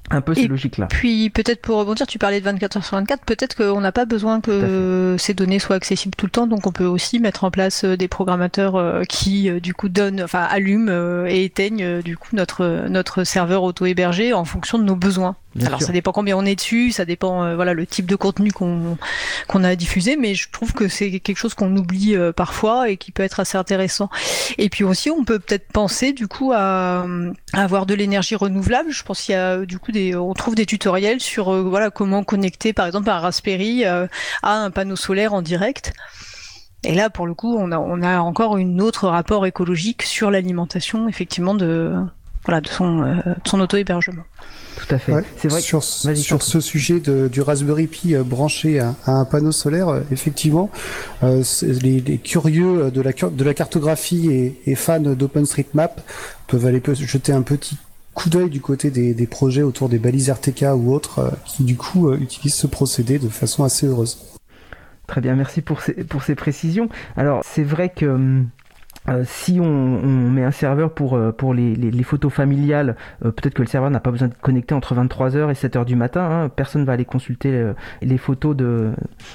un peu ces logiques-là. Puis peut-être pour rebondir, tu parlais de 24 heures sur 24, peut-être qu'on n'a pas besoin que ces données soient accessibles tout le temps, donc on peut aussi mettre en place euh, des programmateurs euh, qui euh, du coup donnent, enfin allument et éteignent du coup notre notre serveur auto-hébergé en fonction de nos besoins. Alors ça dépend combien on est dessus, ça dépend euh, voilà le type de contenu qu'on qu'on a diffusé, mais je trouve que c'est quelque chose qu'on oublie euh, parfois et qui peut être assez intéressant. Et puis aussi on peut peut-être penser du coup à, avoir de l'énergie renouvelable. Je pense qu'il y a du coup des on trouve des tutoriels sur euh, voilà comment connecter par exemple un Raspberry à un panneau solaire en direct. Et là, pour le coup, on a, on a encore une autre rapport écologique sur l'alimentation, effectivement, de, voilà, de son, de son auto-hébergement. Tout à fait. c'est vrai. Sur, sur ce sujet de, du Raspberry Pi euh, branché à, un panneau solaire, euh, effectivement, euh, les, les, curieux de la, de la cartographie et, et fans d'OpenStreetMap peuvent aller jeter un petit coup d'œil du côté des, projets autour des balises RTK ou autres qui du coup utilisent ce procédé de façon assez heureuse. Très bien, merci pour ces, pour ces précisions. Alors c'est vrai que hum, euh, si on, met un serveur pour, euh, pour les, les, photos familiales, euh, peut-être que le serveur n'a pas besoin de connecter entre 23h et 7h du matin. Hein. personne va aller consulter les photos de,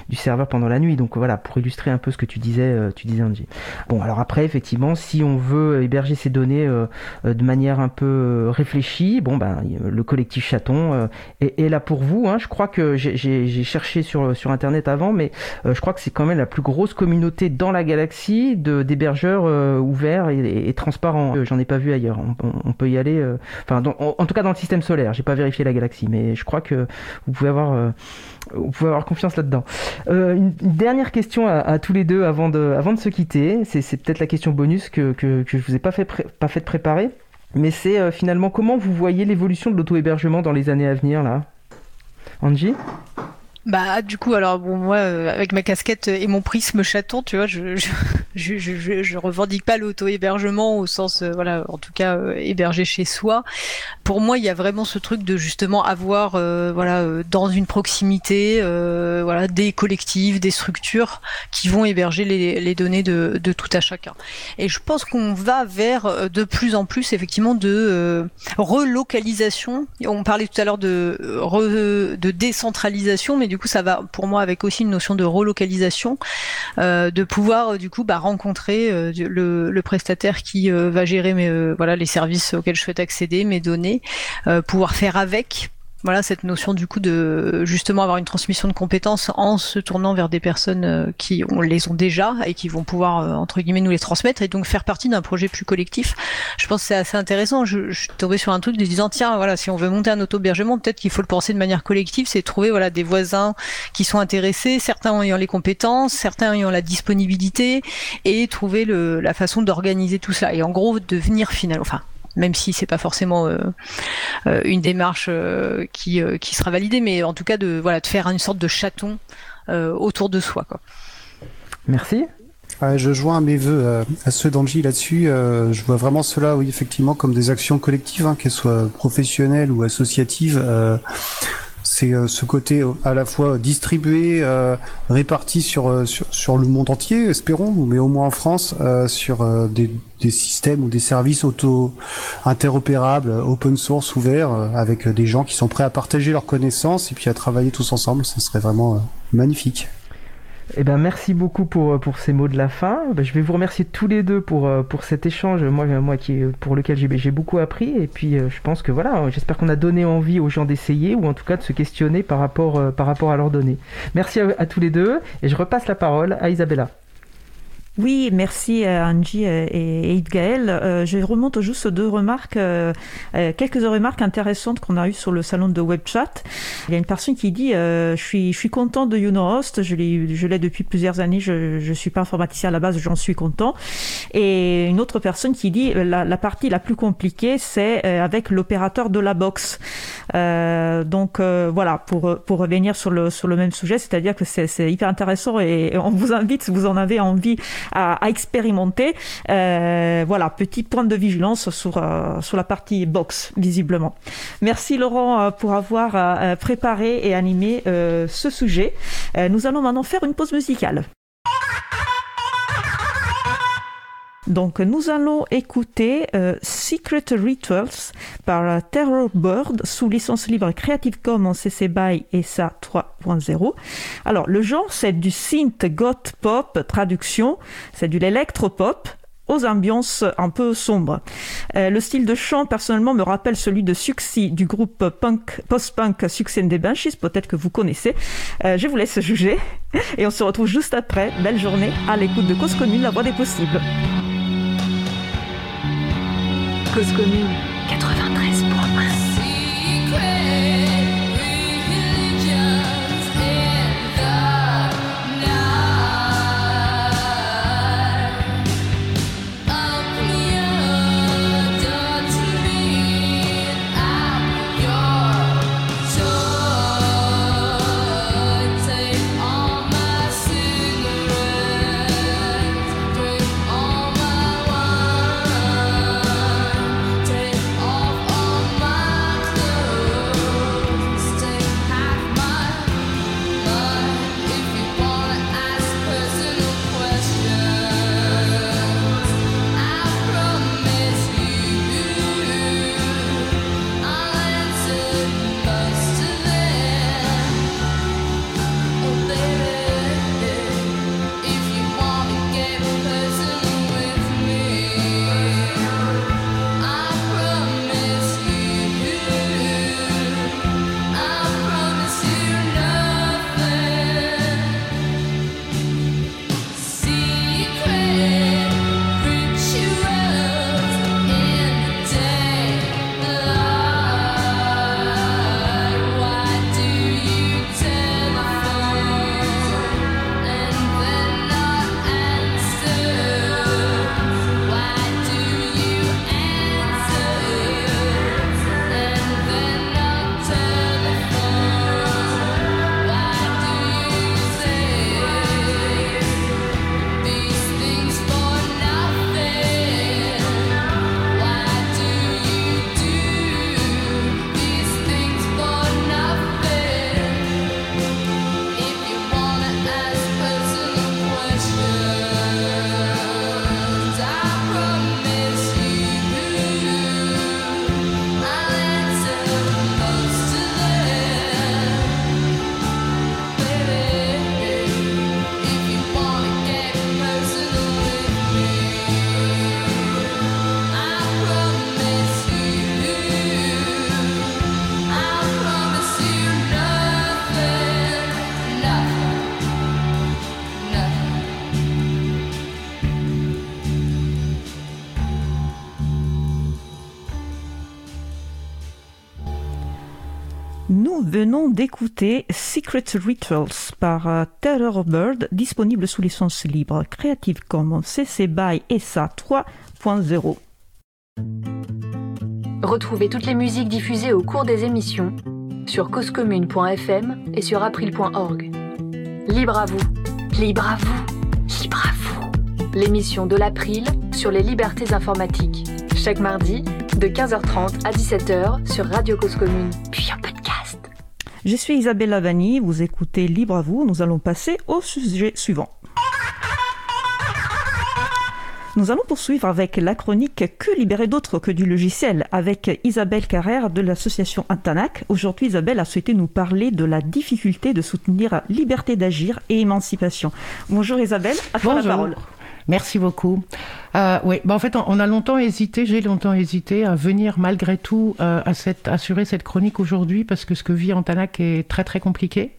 du serveur pendant la nuit. Donc voilà, pour illustrer un peu ce que tu disais, tu disais Angie. Bon, alors après, effectivement, si on veut héberger ces données de manière un peu réfléchie, bon ben le collectif chaton est, est, là pour vous. Hein. Je crois que j'ai cherché sur, sur internet avant, mais je crois que c'est quand même la plus grosse communauté dans la galaxie d'hébergeurs euh, ouvert et, transparent. Euh, j'en ai pas vu ailleurs. On, peut y aller. Euh, enfin, en, tout cas dans le système solaire. J'ai pas vérifié la galaxie, mais je crois que vous pouvez avoir, vous pouvez avoir confiance là-dedans. Une, dernière question à, tous les deux avant de, avant de se quitter. C'est peut-être la question bonus que, que, que je vous ai pas fait, préparer. Mais c'est finalement comment vous voyez l'évolution de l'auto-hébergement dans les années à venir là? Angie? Bah du coup alors bon moi avec ma casquette et mon prisme chaton tu vois je, je, je, je revendique pas l'auto hébergement au sens euh, voilà en tout cas euh, héberger chez soi. Pour moi il y a vraiment ce truc de justement avoir voilà dans une proximité voilà des collectifs des structures qui vont héberger les, les données de, de tout à chacun. Et je pense qu'on va vers de plus en plus effectivement de relocalisation. On parlait tout à l'heure de de décentralisation mais du coup, ça va pour moi avec aussi une notion de relocalisation, euh, de pouvoir euh, du coup bah, rencontrer euh, le, prestataire qui va gérer mes, voilà les services auxquels je souhaite accéder, mes données, pouvoir faire avec voilà cette notion du coup de justement avoir une transmission de compétences en se tournant vers des personnes euh, qui on les ont déjà et qui vont pouvoir euh, entre guillemets nous les transmettre et donc faire partie d'un projet plus collectif. Je pense que c'est assez intéressant. Je, je, suis tombée sur un truc de disant tiens voilà si on veut monter un auto-hébergement peut-être qu'il faut le penser de manière collective, c'est trouver voilà des voisins qui sont intéressés, certains ayant les compétences, certains ayant la disponibilité et trouver le, la façon d'organiser tout ça et en gros devenir finalement enfin même si c'est pas forcément euh, euh, une démarche euh, qui, qui sera validée, mais en tout cas de voilà de faire une sorte de chaton autour de soi. Quoi. Merci. je joins mes voeux à ceux d'Angie là-dessus. je vois vraiment cela, oui, effectivement, comme des actions collectives, hein, qu'elles soient professionnelles ou associatives c'est euh, ce côté euh, à la fois distribué, euh, réparti sur, sur, le monde entier, espérons, mais au moins en France, sur des, des, systèmes ou des services auto interopérables, open source, ouverts, avec des gens qui sont prêts à partager leurs connaissances et puis à travailler tous ensemble. Ce serait vraiment magnifique. Eh ben, merci beaucoup pour, pour ces mots de la fin. Ben, je vais vous remercier tous les deux pour, euh, pour cet échange, moi, moi qui, pour lequel j'ai, j'ai beaucoup appris. Et puis, euh, je pense que voilà, j'espère qu'on a donné envie aux gens d'essayer ou en tout cas de se questionner par rapport, euh, par rapport à leurs données. Merci à tous les deux et je repasse la parole à Isabella. Oui, merci euh, Angie euh, et, Gaël. Euh, je remonte juste deux remarques, quelques remarques intéressantes qu'on a eues sur le salon de WebChat. Il y a une personne qui dit je suis je suis content de YouKnowHost, je l'ai je l'ai depuis plusieurs années, je je suis pas informaticien à la base, j'en suis content. Et une autre personne qui dit la, la partie la plus compliquée c'est avec l'opérateur de la box. donc voilà pour pour revenir sur le sur le même sujet, c'est-à-dire que c'est c'est hyper intéressant et on vous invite si vous en avez envie à, à expérimenter. Euh, voilà, petit point de vigilance sur, euh, sur la partie box, visiblement. Merci Laurent euh, pour avoir euh, préparé et animé euh, ce sujet. nous allons maintenant faire une pause musicale. Donc nous allons écouter euh, Secret Rituals par Terror Bird sous licence libre Creative Commons CC BY SA 3.0. Alors le genre c'est du synth goth pop traduction, c'est du l'électropop aux ambiances un peu sombres. Euh, le style de chant, personnellement, me rappelle celui de Suxy du groupe punk, post-punk Succès des Banshees, peut-être que vous connaissez. Euh, je vous laisse juger et on se retrouve juste après. Belle journée à l'écoute de Cause Commune, la voix des possibles. Cause commune. 93.1 venons d'écouter Secret Rituals par euh, Terror Bird, disponible sous licence libre Creative Commons CC BY SA 3.0. Retrouvez toutes les musiques diffusées au cours des émissions sur causecommune.fm et sur april.org. Libre à vous, libre à vous, libre à vous. L'émission de l'April sur les libertés informatiques. Chaque mardi, de 15h30 à 17h sur Radio Cause Commune, puis en. Je suis Isabelle Vanni, vous écoutez Libre à vous, nous allons passer au sujet suivant. Nous allons poursuivre avec la chronique Que libérer d'autres que du logiciel avec Isabelle Carrère de l'association Antanac. Aujourd'hui, Isabelle a souhaité nous parler de la difficulté de soutenir liberté d'agir et émancipation. Bonjour Isabelle, à toi la parole. Merci beaucoup. Euh, oui, bah en fait, on a longtemps hésité, j'ai longtemps hésité à venir malgré tout euh, à cette, assurer cette chronique aujourd'hui parce que ce que vit Antanac est très très compliqué.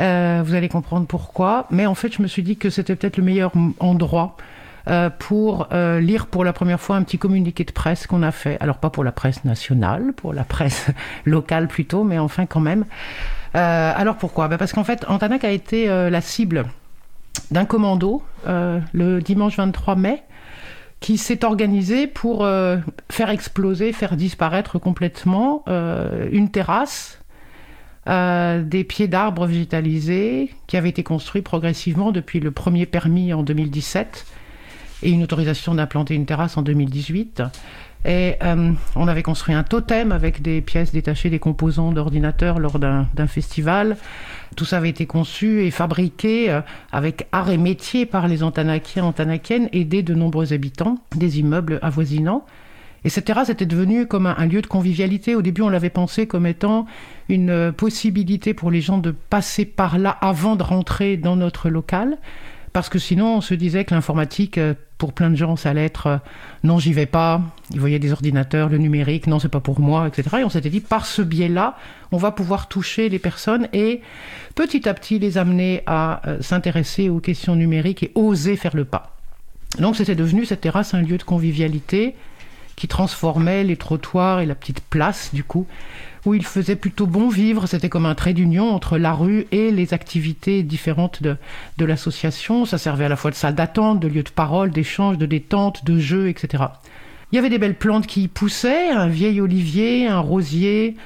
Euh, vous allez comprendre pourquoi. Mais en fait, je me suis dit que c'était peut-être le meilleur endroit euh, pour euh, lire pour la première fois un petit communiqué de presse qu'on a fait. Alors pas pour la presse nationale, pour la presse locale plutôt, mais enfin quand même. Euh, alors pourquoi? Ben Parce qu'en fait, Antanac a été la cible d'un commando euh, le dimanche 23 mai qui s'est organisé pour euh, faire exploser, faire disparaître complètement euh, une terrasse des pieds d'arbres végétalisés qui avaient été construits progressivement depuis le premier permis en 2017 et une autorisation d'implanter une terrasse en 2018. Et on avait construit un totem avec des pièces détachées des composants d'ordinateur lors d'un festival. Tout ça avait été conçu et fabriqué euh, avec art et métier par les Antanakiens et Antanakiennes, aidés de nombreux habitants des immeubles avoisinants. Et cette terrasse était devenue comme un, un lieu de convivialité. Au début, on l'avait pensé comme étant une euh, possibilité pour les gens de passer par là avant de rentrer dans notre local. Parce que sinon, on se disait que l'informatique, euh, pour plein de gens, ça allait être euh, non, j'y vais pas. Ils voyaient des ordinateurs, le numérique, non, c'est pas pour moi, etc. Et on s'était dit, par ce biais-là, on va pouvoir toucher les personnes et petit à petit les amener à euh, s'intéresser aux questions numériques et oser faire le pas. Donc, c'était devenu cette terrasse un lieu de convivialité qui transformait les trottoirs et la petite place, du coup, où il faisait plutôt bon vivre. C'était comme un trait d'union entre la rue et les activités différentes de, l'association. Ça servait à la fois de salle d'attente, de lieu de parole, d'échange, de détente, de jeu, etc. Il y avait des belles plantes qui y poussaient, un vieil olivier, un rosier,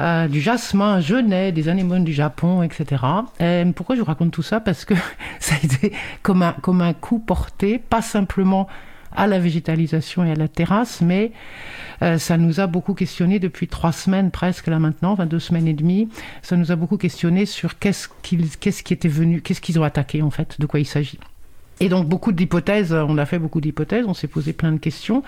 euh, du jasmin, un genêt, des anémones du Japon, etc. Et pourquoi je vous raconte tout ça? Parce que ça a été comme un coup porté, pas simplement à la végétalisation et à la terrasse, mais euh, ça nous a beaucoup questionné depuis trois semaines presque là maintenant, enfin deux semaines et demie. Ça nous a beaucoup questionné sur qu'ils, qu'est-ce qui était venu, qu'est-ce qu'ils ont attaqué en fait, de quoi il s'agit. Et donc beaucoup d'hypothèses, on a fait beaucoup d'hypothèses, on s'est posé plein de questions.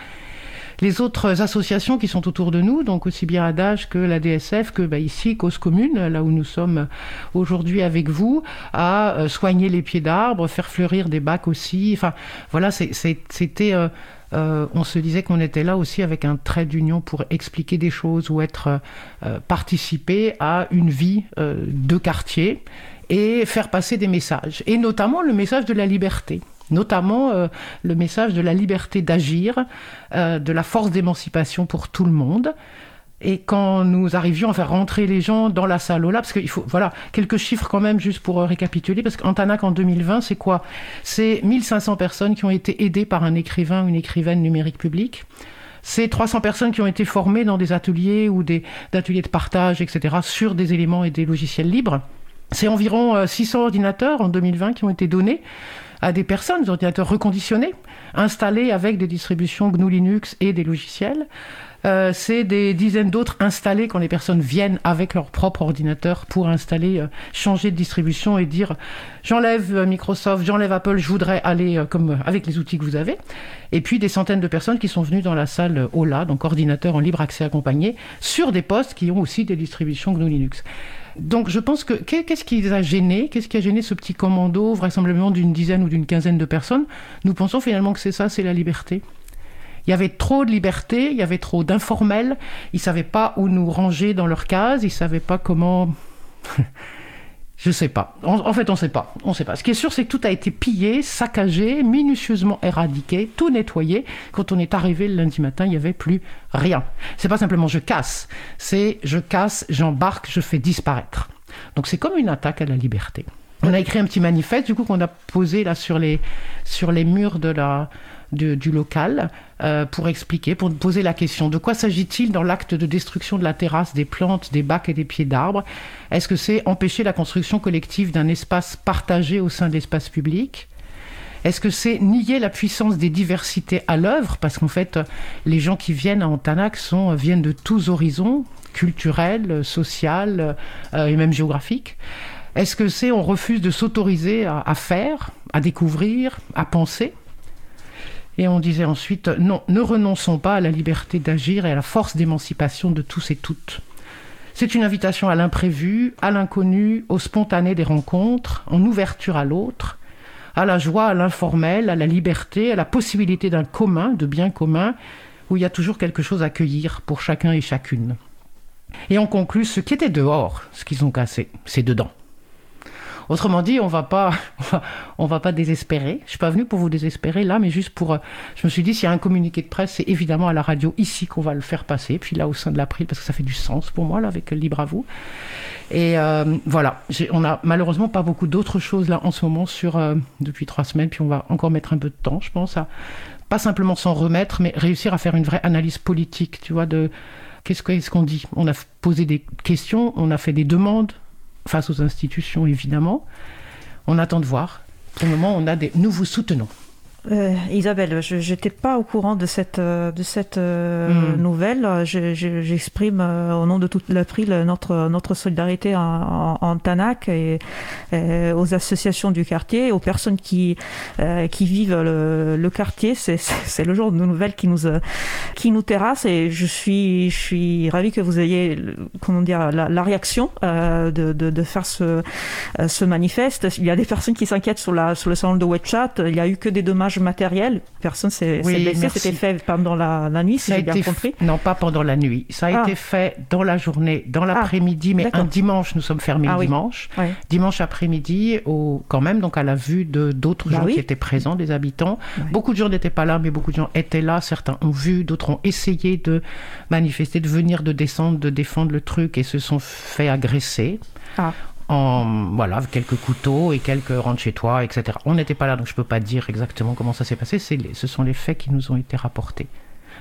Les autres associations qui sont autour de nous, donc aussi bien Adage que la DSF, que bah, ici, Cause Commune, là où nous sommes aujourd'hui avec vous, à euh, soigner les pieds d'arbres, faire fleurir des bacs aussi. Enfin, voilà, c'était... euh, euh, on se disait qu'on était là aussi avec un trait d'union pour expliquer des choses ou être euh, euh, participer à une vie euh, de quartier et faire passer des messages et notamment le message de la liberté notamment euh, le message de la liberté d'agir, euh, de la force d'émancipation pour tout le monde. Et quand nous arrivions à faire rentrer les gens dans la salle Ola, parce qu'il faut, voilà, quelques chiffres quand même juste pour euh, récapituler, parce qu'Antanac en 2020, c'est quoi? C'est 1500 personnes qui ont été aidées par un écrivain ou une écrivaine numérique publique. C'est 300 personnes qui ont été formées dans des ateliers ou des ateliers de partage, etc., sur des éléments et des logiciels libres. C'est environ euh, 600 ordinateurs en 2020 qui ont été donnés à des personnes, des ordinateurs reconditionnés, installés avec des distributions GNU Linux et des logiciels. Euh, c'est des dizaines d'autres installés quand les personnes viennent avec leur propre ordinateur pour installer, euh, changer de distribution et dire j'enlève euh, Microsoft, j'enlève Apple, je voudrais aller euh, comme euh, avec les outils que vous avez. Et puis des centaines de personnes qui sont venues dans la salle OLA, donc ordinateur en libre accès accompagné, sur des postes qui ont aussi des distributions GNU Linux. Donc je pense que qu'est- qu'est-ce qui les a gênés? Qu'est-ce qui a gêné ce petit commando, vraisemblablement d'une dizaine ou d'une quinzaine de personnes? Nous pensons finalement que c'est ça, c'est la liberté. Il y avait trop de liberté, il y avait trop d'informels, ils savaient pas où nous ranger dans leur case, ils savaient pas comment... Je sais pas. En, fait, on sait pas. On sait pas. Ce qui est sûr, c'est que tout a été pillé, saccagé, minutieusement éradiqué, tout nettoyé. Quand on est arrivé le lundi matin, il y avait plus rien. C'est pas simplement je casse, c'est je casse, j'embarque, je fais disparaître. Donc c'est comme une attaque à la liberté. On a écrit un petit manifeste, du coup, qu'on a posé là sur les, sur les murs de la, du local euh, pour expliquer, pour poser la question. De quoi s'agit-il dans l'acte de destruction de la terrasse, des plantes, des bacs et des pieds d'arbres? Est-ce que c'est empêcher la construction collective d'un espace partagé au sein de l'espace public? Est-ce que c'est nier la puissance des diversités à l'œuvre? Parce qu'en fait, les gens qui viennent à Antanac sont, viennent de tous horizons, culturels, social euh, et même géographiques. Est-ce que c'est on refuse de s'autoriser à faire, à découvrir, à penser? Et on disait ensuite, non, ne renonçons pas à la liberté d'agir et à la force d'émancipation de tous et toutes. C'est une invitation à l'imprévu, à l'inconnu, au spontané des rencontres, en ouverture à l'autre, à la joie, à l'informel, à la liberté, à la possibilité d'un commun, de bien commun, où il y a toujours quelque chose à cueillir pour chacun et chacune. Et on conclut ce qui était dehors, ce qu'ils ont cassé, c'est dedans. Autrement dit, on va pas, on va, pas désespérer. Je suis pas venu pour vous désespérer là, mais juste pour. Euh, je me suis dit, s'il y a un communiqué de presse, c'est évidemment à la radio ici qu'on va le faire passer. Puis là, au sein de l'April, parce que ça fait du sens pour moi là, avec Libre à vous. Et euh, voilà, on a malheureusement pas beaucoup d'autres choses là en ce moment sur euh, depuis trois semaines. Puis on va encore mettre un peu de temps, je pense, à pas simplement s'en remettre, mais réussir à faire une vraie analyse politique, tu vois, de qu'est-ce qu'on dit? On a posé des questions, on a fait des demandes face aux institutions, évidemment. On attend de voir. Pour le moment, on a des... nous vous soutenons. Euh, Isabelle, je n'étais pas au courant de cette, euh, de cette euh, hmm. nouvelle. J'exprime au nom de toute l'April notre, notre solidarité en, en, Tanac et, aux associations du quartier, aux personnes qui, qui vivent le, le quartier. C'est le genre de nouvelles qui nous, qui nous terrasse et je suis, je suis ravie que vous ayez comment dire, la, la réaction de, de, de, faire ce, ce manifeste. Il y a des personnes qui s'inquiètent sur, la, sur le salon de WeChat. Il n'y a eu que des dommages matériel. Personne s'est blessé. C'était fait pendant la, nuit, si j'ai bien compris. Non, pas pendant la nuit. Ça a ah. été fait dans la journée, dans ah, l'après-midi, mais un dimanche. Nous sommes fermés ah dimanche. Dimanche après-midi, quand même, donc à la vue de d'autres bah gens qui étaient présents, des habitants. Beaucoup de gens n'étaient pas là, mais beaucoup de gens étaient là. Certains ont vu, d'autres ont essayé de manifester, de venir, de descendre, de défendre le truc et se sont fait agresser en voilà quelques couteaux et quelques rentre chez toi, etc. On n'était pas là, donc je peux pas dire exactement comment ça s'est passé. ce sont les faits qui nous ont été rapportés.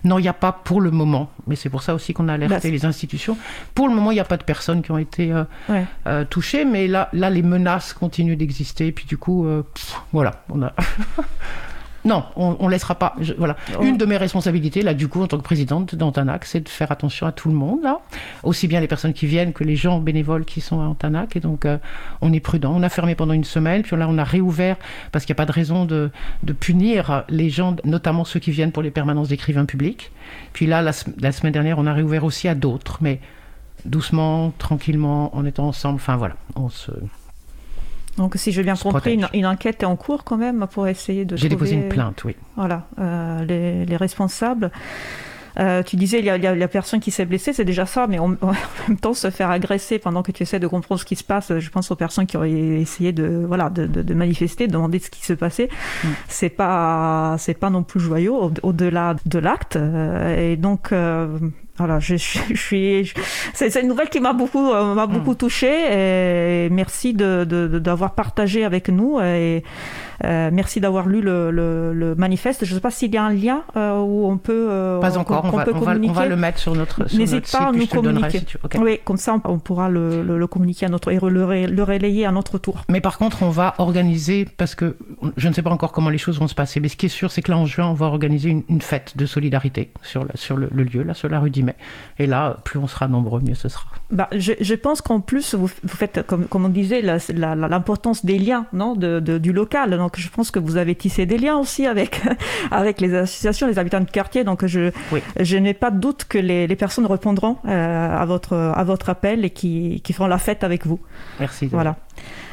Non, il n'y a pas pour le moment, mais c'est pour ça aussi qu'on a alerté bah, les institutions. Pour le moment, il n'y a pas de personnes qui ont été euh, euh, touchées, mais là, là, les menaces continuent d'exister. Et puis du coup, euh, voilà, on a. Non, on, on laissera pas. voilà. Oh. Une de mes responsabilités, là, du coup, en tant que présidente d'Antanac, c'est de faire attention à tout le monde, là. Aussi bien les personnes qui viennent que les gens bénévoles qui sont à Antanac. Et donc, euh, on est prudent. On a fermé pendant une semaine, puis là, on a réouvert parce qu'il n'y a pas de raison de, de, punir les gens, notamment ceux qui viennent pour les permanences d'écrivains publics. Puis là, la, la semaine dernière, on a réouvert aussi à d'autres, mais doucement, tranquillement, en étant ensemble. Enfin, voilà, on se. Donc, si j'ai bien compris, une, enquête est en cours quand même pour essayer de. J'ai déposé une plainte, oui. Voilà, euh, les, les, responsables. Euh, tu disais, il y, a, il y, a, la personne qui s'est blessée, c'est déjà ça, mais en, même temps, se faire agresser pendant que tu essaies de comprendre ce qui se passe, je pense aux personnes qui auraient essayé de, voilà, de, de, de manifester, de demander ce qui se passait, mm. c'est pas, c'est pas non plus joyeux au-delà de l'acte. Euh, et donc, euh, voilà, je, je, suis. C'est une nouvelle qui m'a beaucoup, euh, m'a beaucoup mm. touchée. Et merci de d'avoir partagé avec nous. Et merci d'avoir lu le, le, le, manifeste. Je ne sais pas s'il y a un lien euh, où on peut. Euh, pas encore. On, va, on, va, on, va, le mettre sur notre. N'hésite pas à nous communiquer. Oui, comme ça, on, pourra le, le, communiquer à notre et le, relayer à notre tour. Mais par contre, on va organiser parce que je ne sais pas encore comment les choses vont se passer. Mais ce qui est sûr, c'est que là en juin, on va organiser une, une fête de solidarité sur, la, sur le, lieu, là, sur la rue d'Imet. Et là, plus on sera nombreux, mieux ce sera. Bah, je, je pense qu'en plus, vous, vous, faites, comme, comme on disait, l'importance des liens non, de, de, du local. Donc, je pense que vous avez tissé des liens aussi avec, avec les associations, les habitants de quartier. Donc, je, je n'ai pas de doute que les, les personnes répondront euh, à, votre, à votre appel et qui, qui feront la fête avec vous. Merci. Voilà.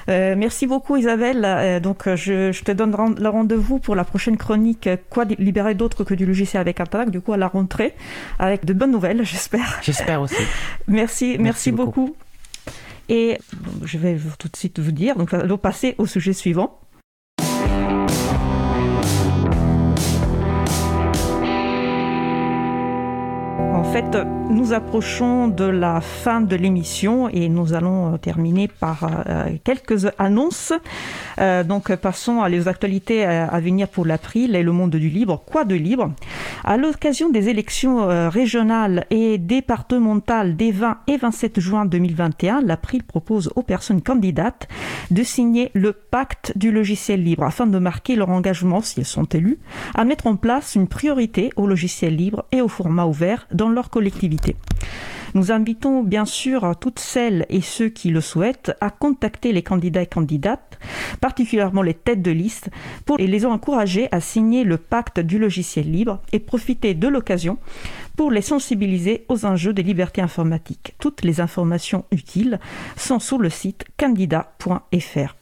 Euh, merci beaucoup Isabelle. Euh, donc je, je, te donne le rendez-vous pour la prochaine chronique Quoi libérer d'autre que du logiciel avec Interact, du coup à la rentrée, avec de bonnes nouvelles, j'espère. J'espère aussi. merci, merci, beaucoup. Et je vais tout de suite vous dire, donc allons passer au sujet suivant. Fait, nous approchons de la fin de l'émission et nous allons euh, terminer par euh, quelques annonces. Euh, donc, passons à les actualités à venir pour l'April et le monde du libre. Quoi de libre? À l'occasion des élections régionales et départementales des 20 et 27 juin 2021, l'April propose aux personnes candidates de signer le pacte du logiciel libre afin de marquer leur engagement, si elles sont élues, à mettre en place une priorité au logiciel libre et au format ouvert dans leur collectivité. Nous invitons bien sûr toutes celles et ceux qui le souhaitent à contacter les candidats et candidates, particulièrement les têtes de liste, pour les encourager à signer le pacte du logiciel libre et profiter de l'occasion pour les sensibiliser aux enjeux des libertés informatiques. Toutes les informations utiles sont sur le site candidat.fr.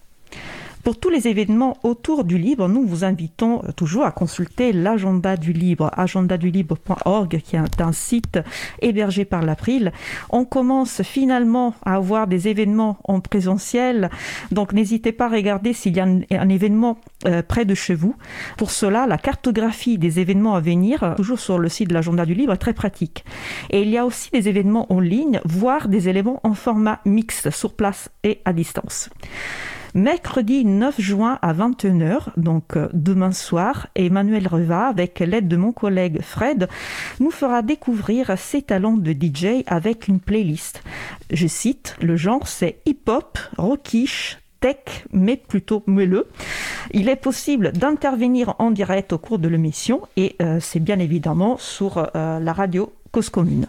Pour tous les événements autour du libre, nous vous invitons toujours à consulter l'agenda du libre, agendadulibre.org, qui est un site hébergé par l'April. On commence finalement à avoir des événements en présentiel, donc n'hésitez pas à regarder s'il y a un, événement euh, près de chez vous. Pour cela, la cartographie des événements à venir, toujours sur le site de l'agenda du libre, est très pratique. Et il y a aussi des événements en ligne, voire des éléments en format mixte, sur place et à distance. Mercredi 9 juin à 21h, donc euh, demain soir, Emmanuel Reva, avec l'aide de mon collègue Fred, nous fera découvrir ses talents de DJ avec une playlist. Je cite, le genre c'est hip-hop, rockish, tech, mais plutôt moelleux. Il est possible d'intervenir en direct au cours de l'émission et euh, c'est bien évidemment sur euh, la radio Cause Commune.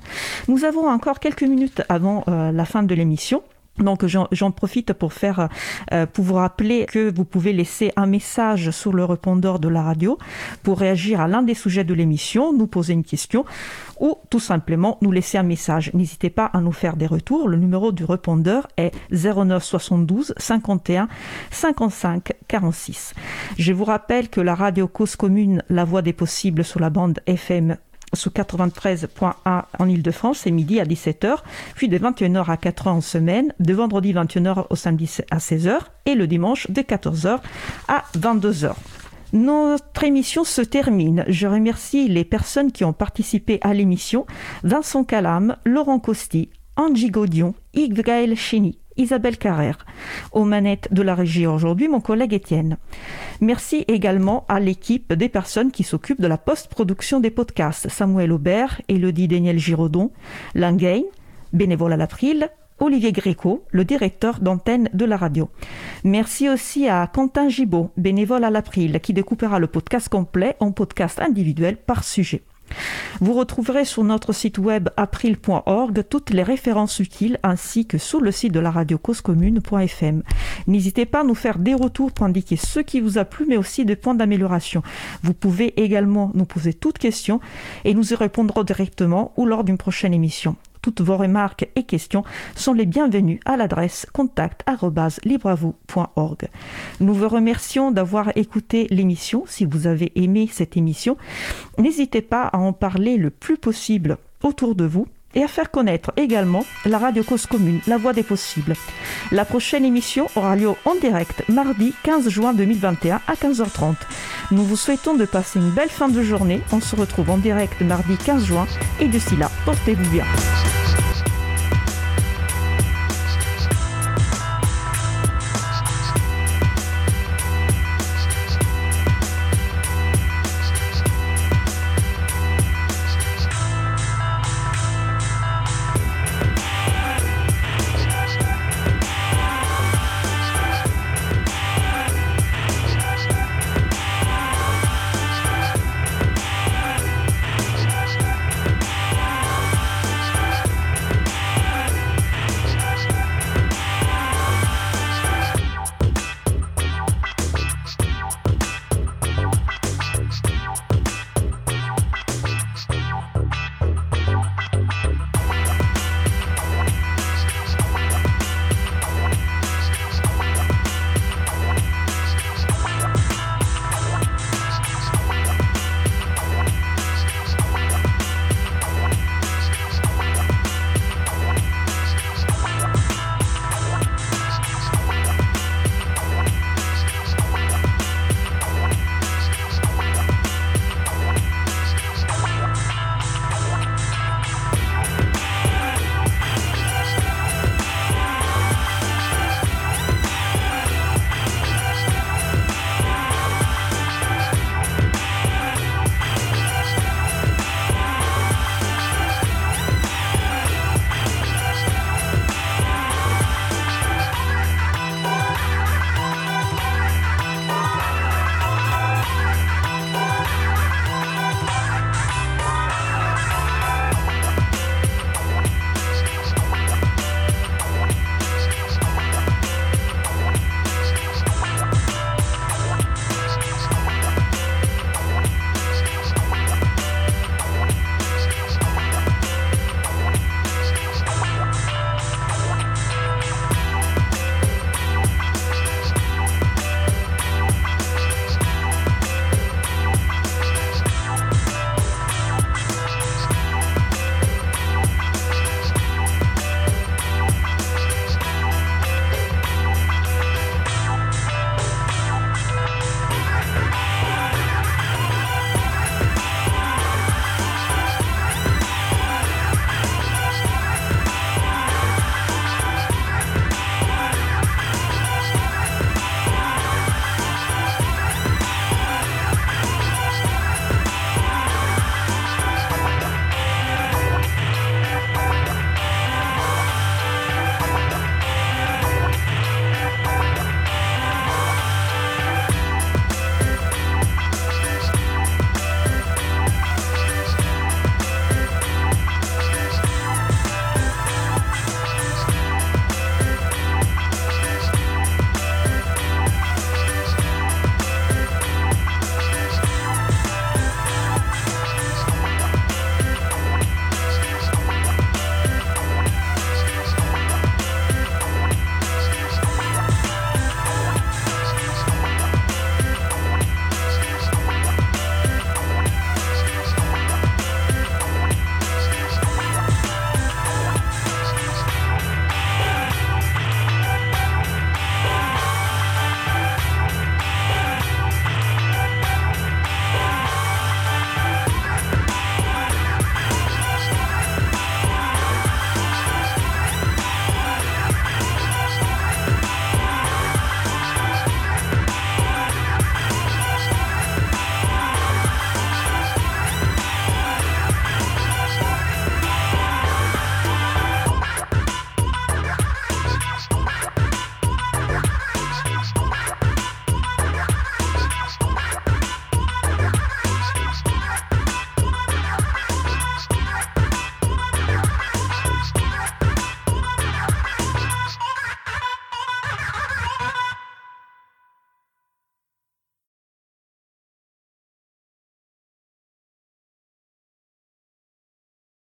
Nous avons encore quelques minutes avant la fin de l'émission. Donc j'en profite pour faire euh, pour vous rappeler que vous pouvez laisser un message sur le répondeur de la radio pour réagir à l'un des sujets de l'émission, nous poser une question ou tout simplement nous laisser un message. N'hésitez pas à nous faire des retours. Le numéro du répondeur est 09 72 51 55 46. Je vous rappelle que la radio Cause Commune, la voix des possibles sur la bande FM sous 93.1 en Ile-de-France, c'est midi à 17h, puis de 21h à 4h en semaine, de vendredi 21h au samedi à 16h et le dimanche de 14h à 22h. Notre émission se termine. Je remercie les personnes qui ont participé à l'émission. Vincent Calam, Laurent Costi, Angie Gaudion, Yves Gaël Chény, Isabelle Carrère. Aux manettes de la régie aujourd'hui, mon collègue Étienne. Merci également à l'équipe des personnes qui s'occupent de la post-production des podcasts. Samuel Aubert, Elodie Daniel Giraudon, Langain, bénévole à l'April, Olivier Gréco, le directeur d'antenne de la radio. Merci aussi à Quentin Gibaud, bénévole à l'April, qui découpera le podcast complet en podcast individuel par sujet. Vous retrouverez sur notre site web april.org toutes les références utiles ainsi que sur le site de la radio causecommune.fm. N'hésitez pas à nous faire des retours pour indiquer ce qui vous a plu mais aussi des points d'amélioration. Vous pouvez également nous poser toutes questions et nous y répondrons directement ou lors d'une prochaine émission. Toutes vos remarques et questions sont les bienvenues à l'adresse contact@libreavou.org. Nous vous remercions d'avoir écouté l'émission. Si vous avez aimé cette émission, n'hésitez pas à en parler le plus possible autour de vous et à faire connaître également la radio Cause Commune, la voix des possibles. La prochaine émission aura lieu en direct mardi 15 juin 2021 à 15h30. Nous vous souhaitons de passer une belle fin de journée. On se retrouve en direct mardi 15 juin et d'ici là, portez-vous bien.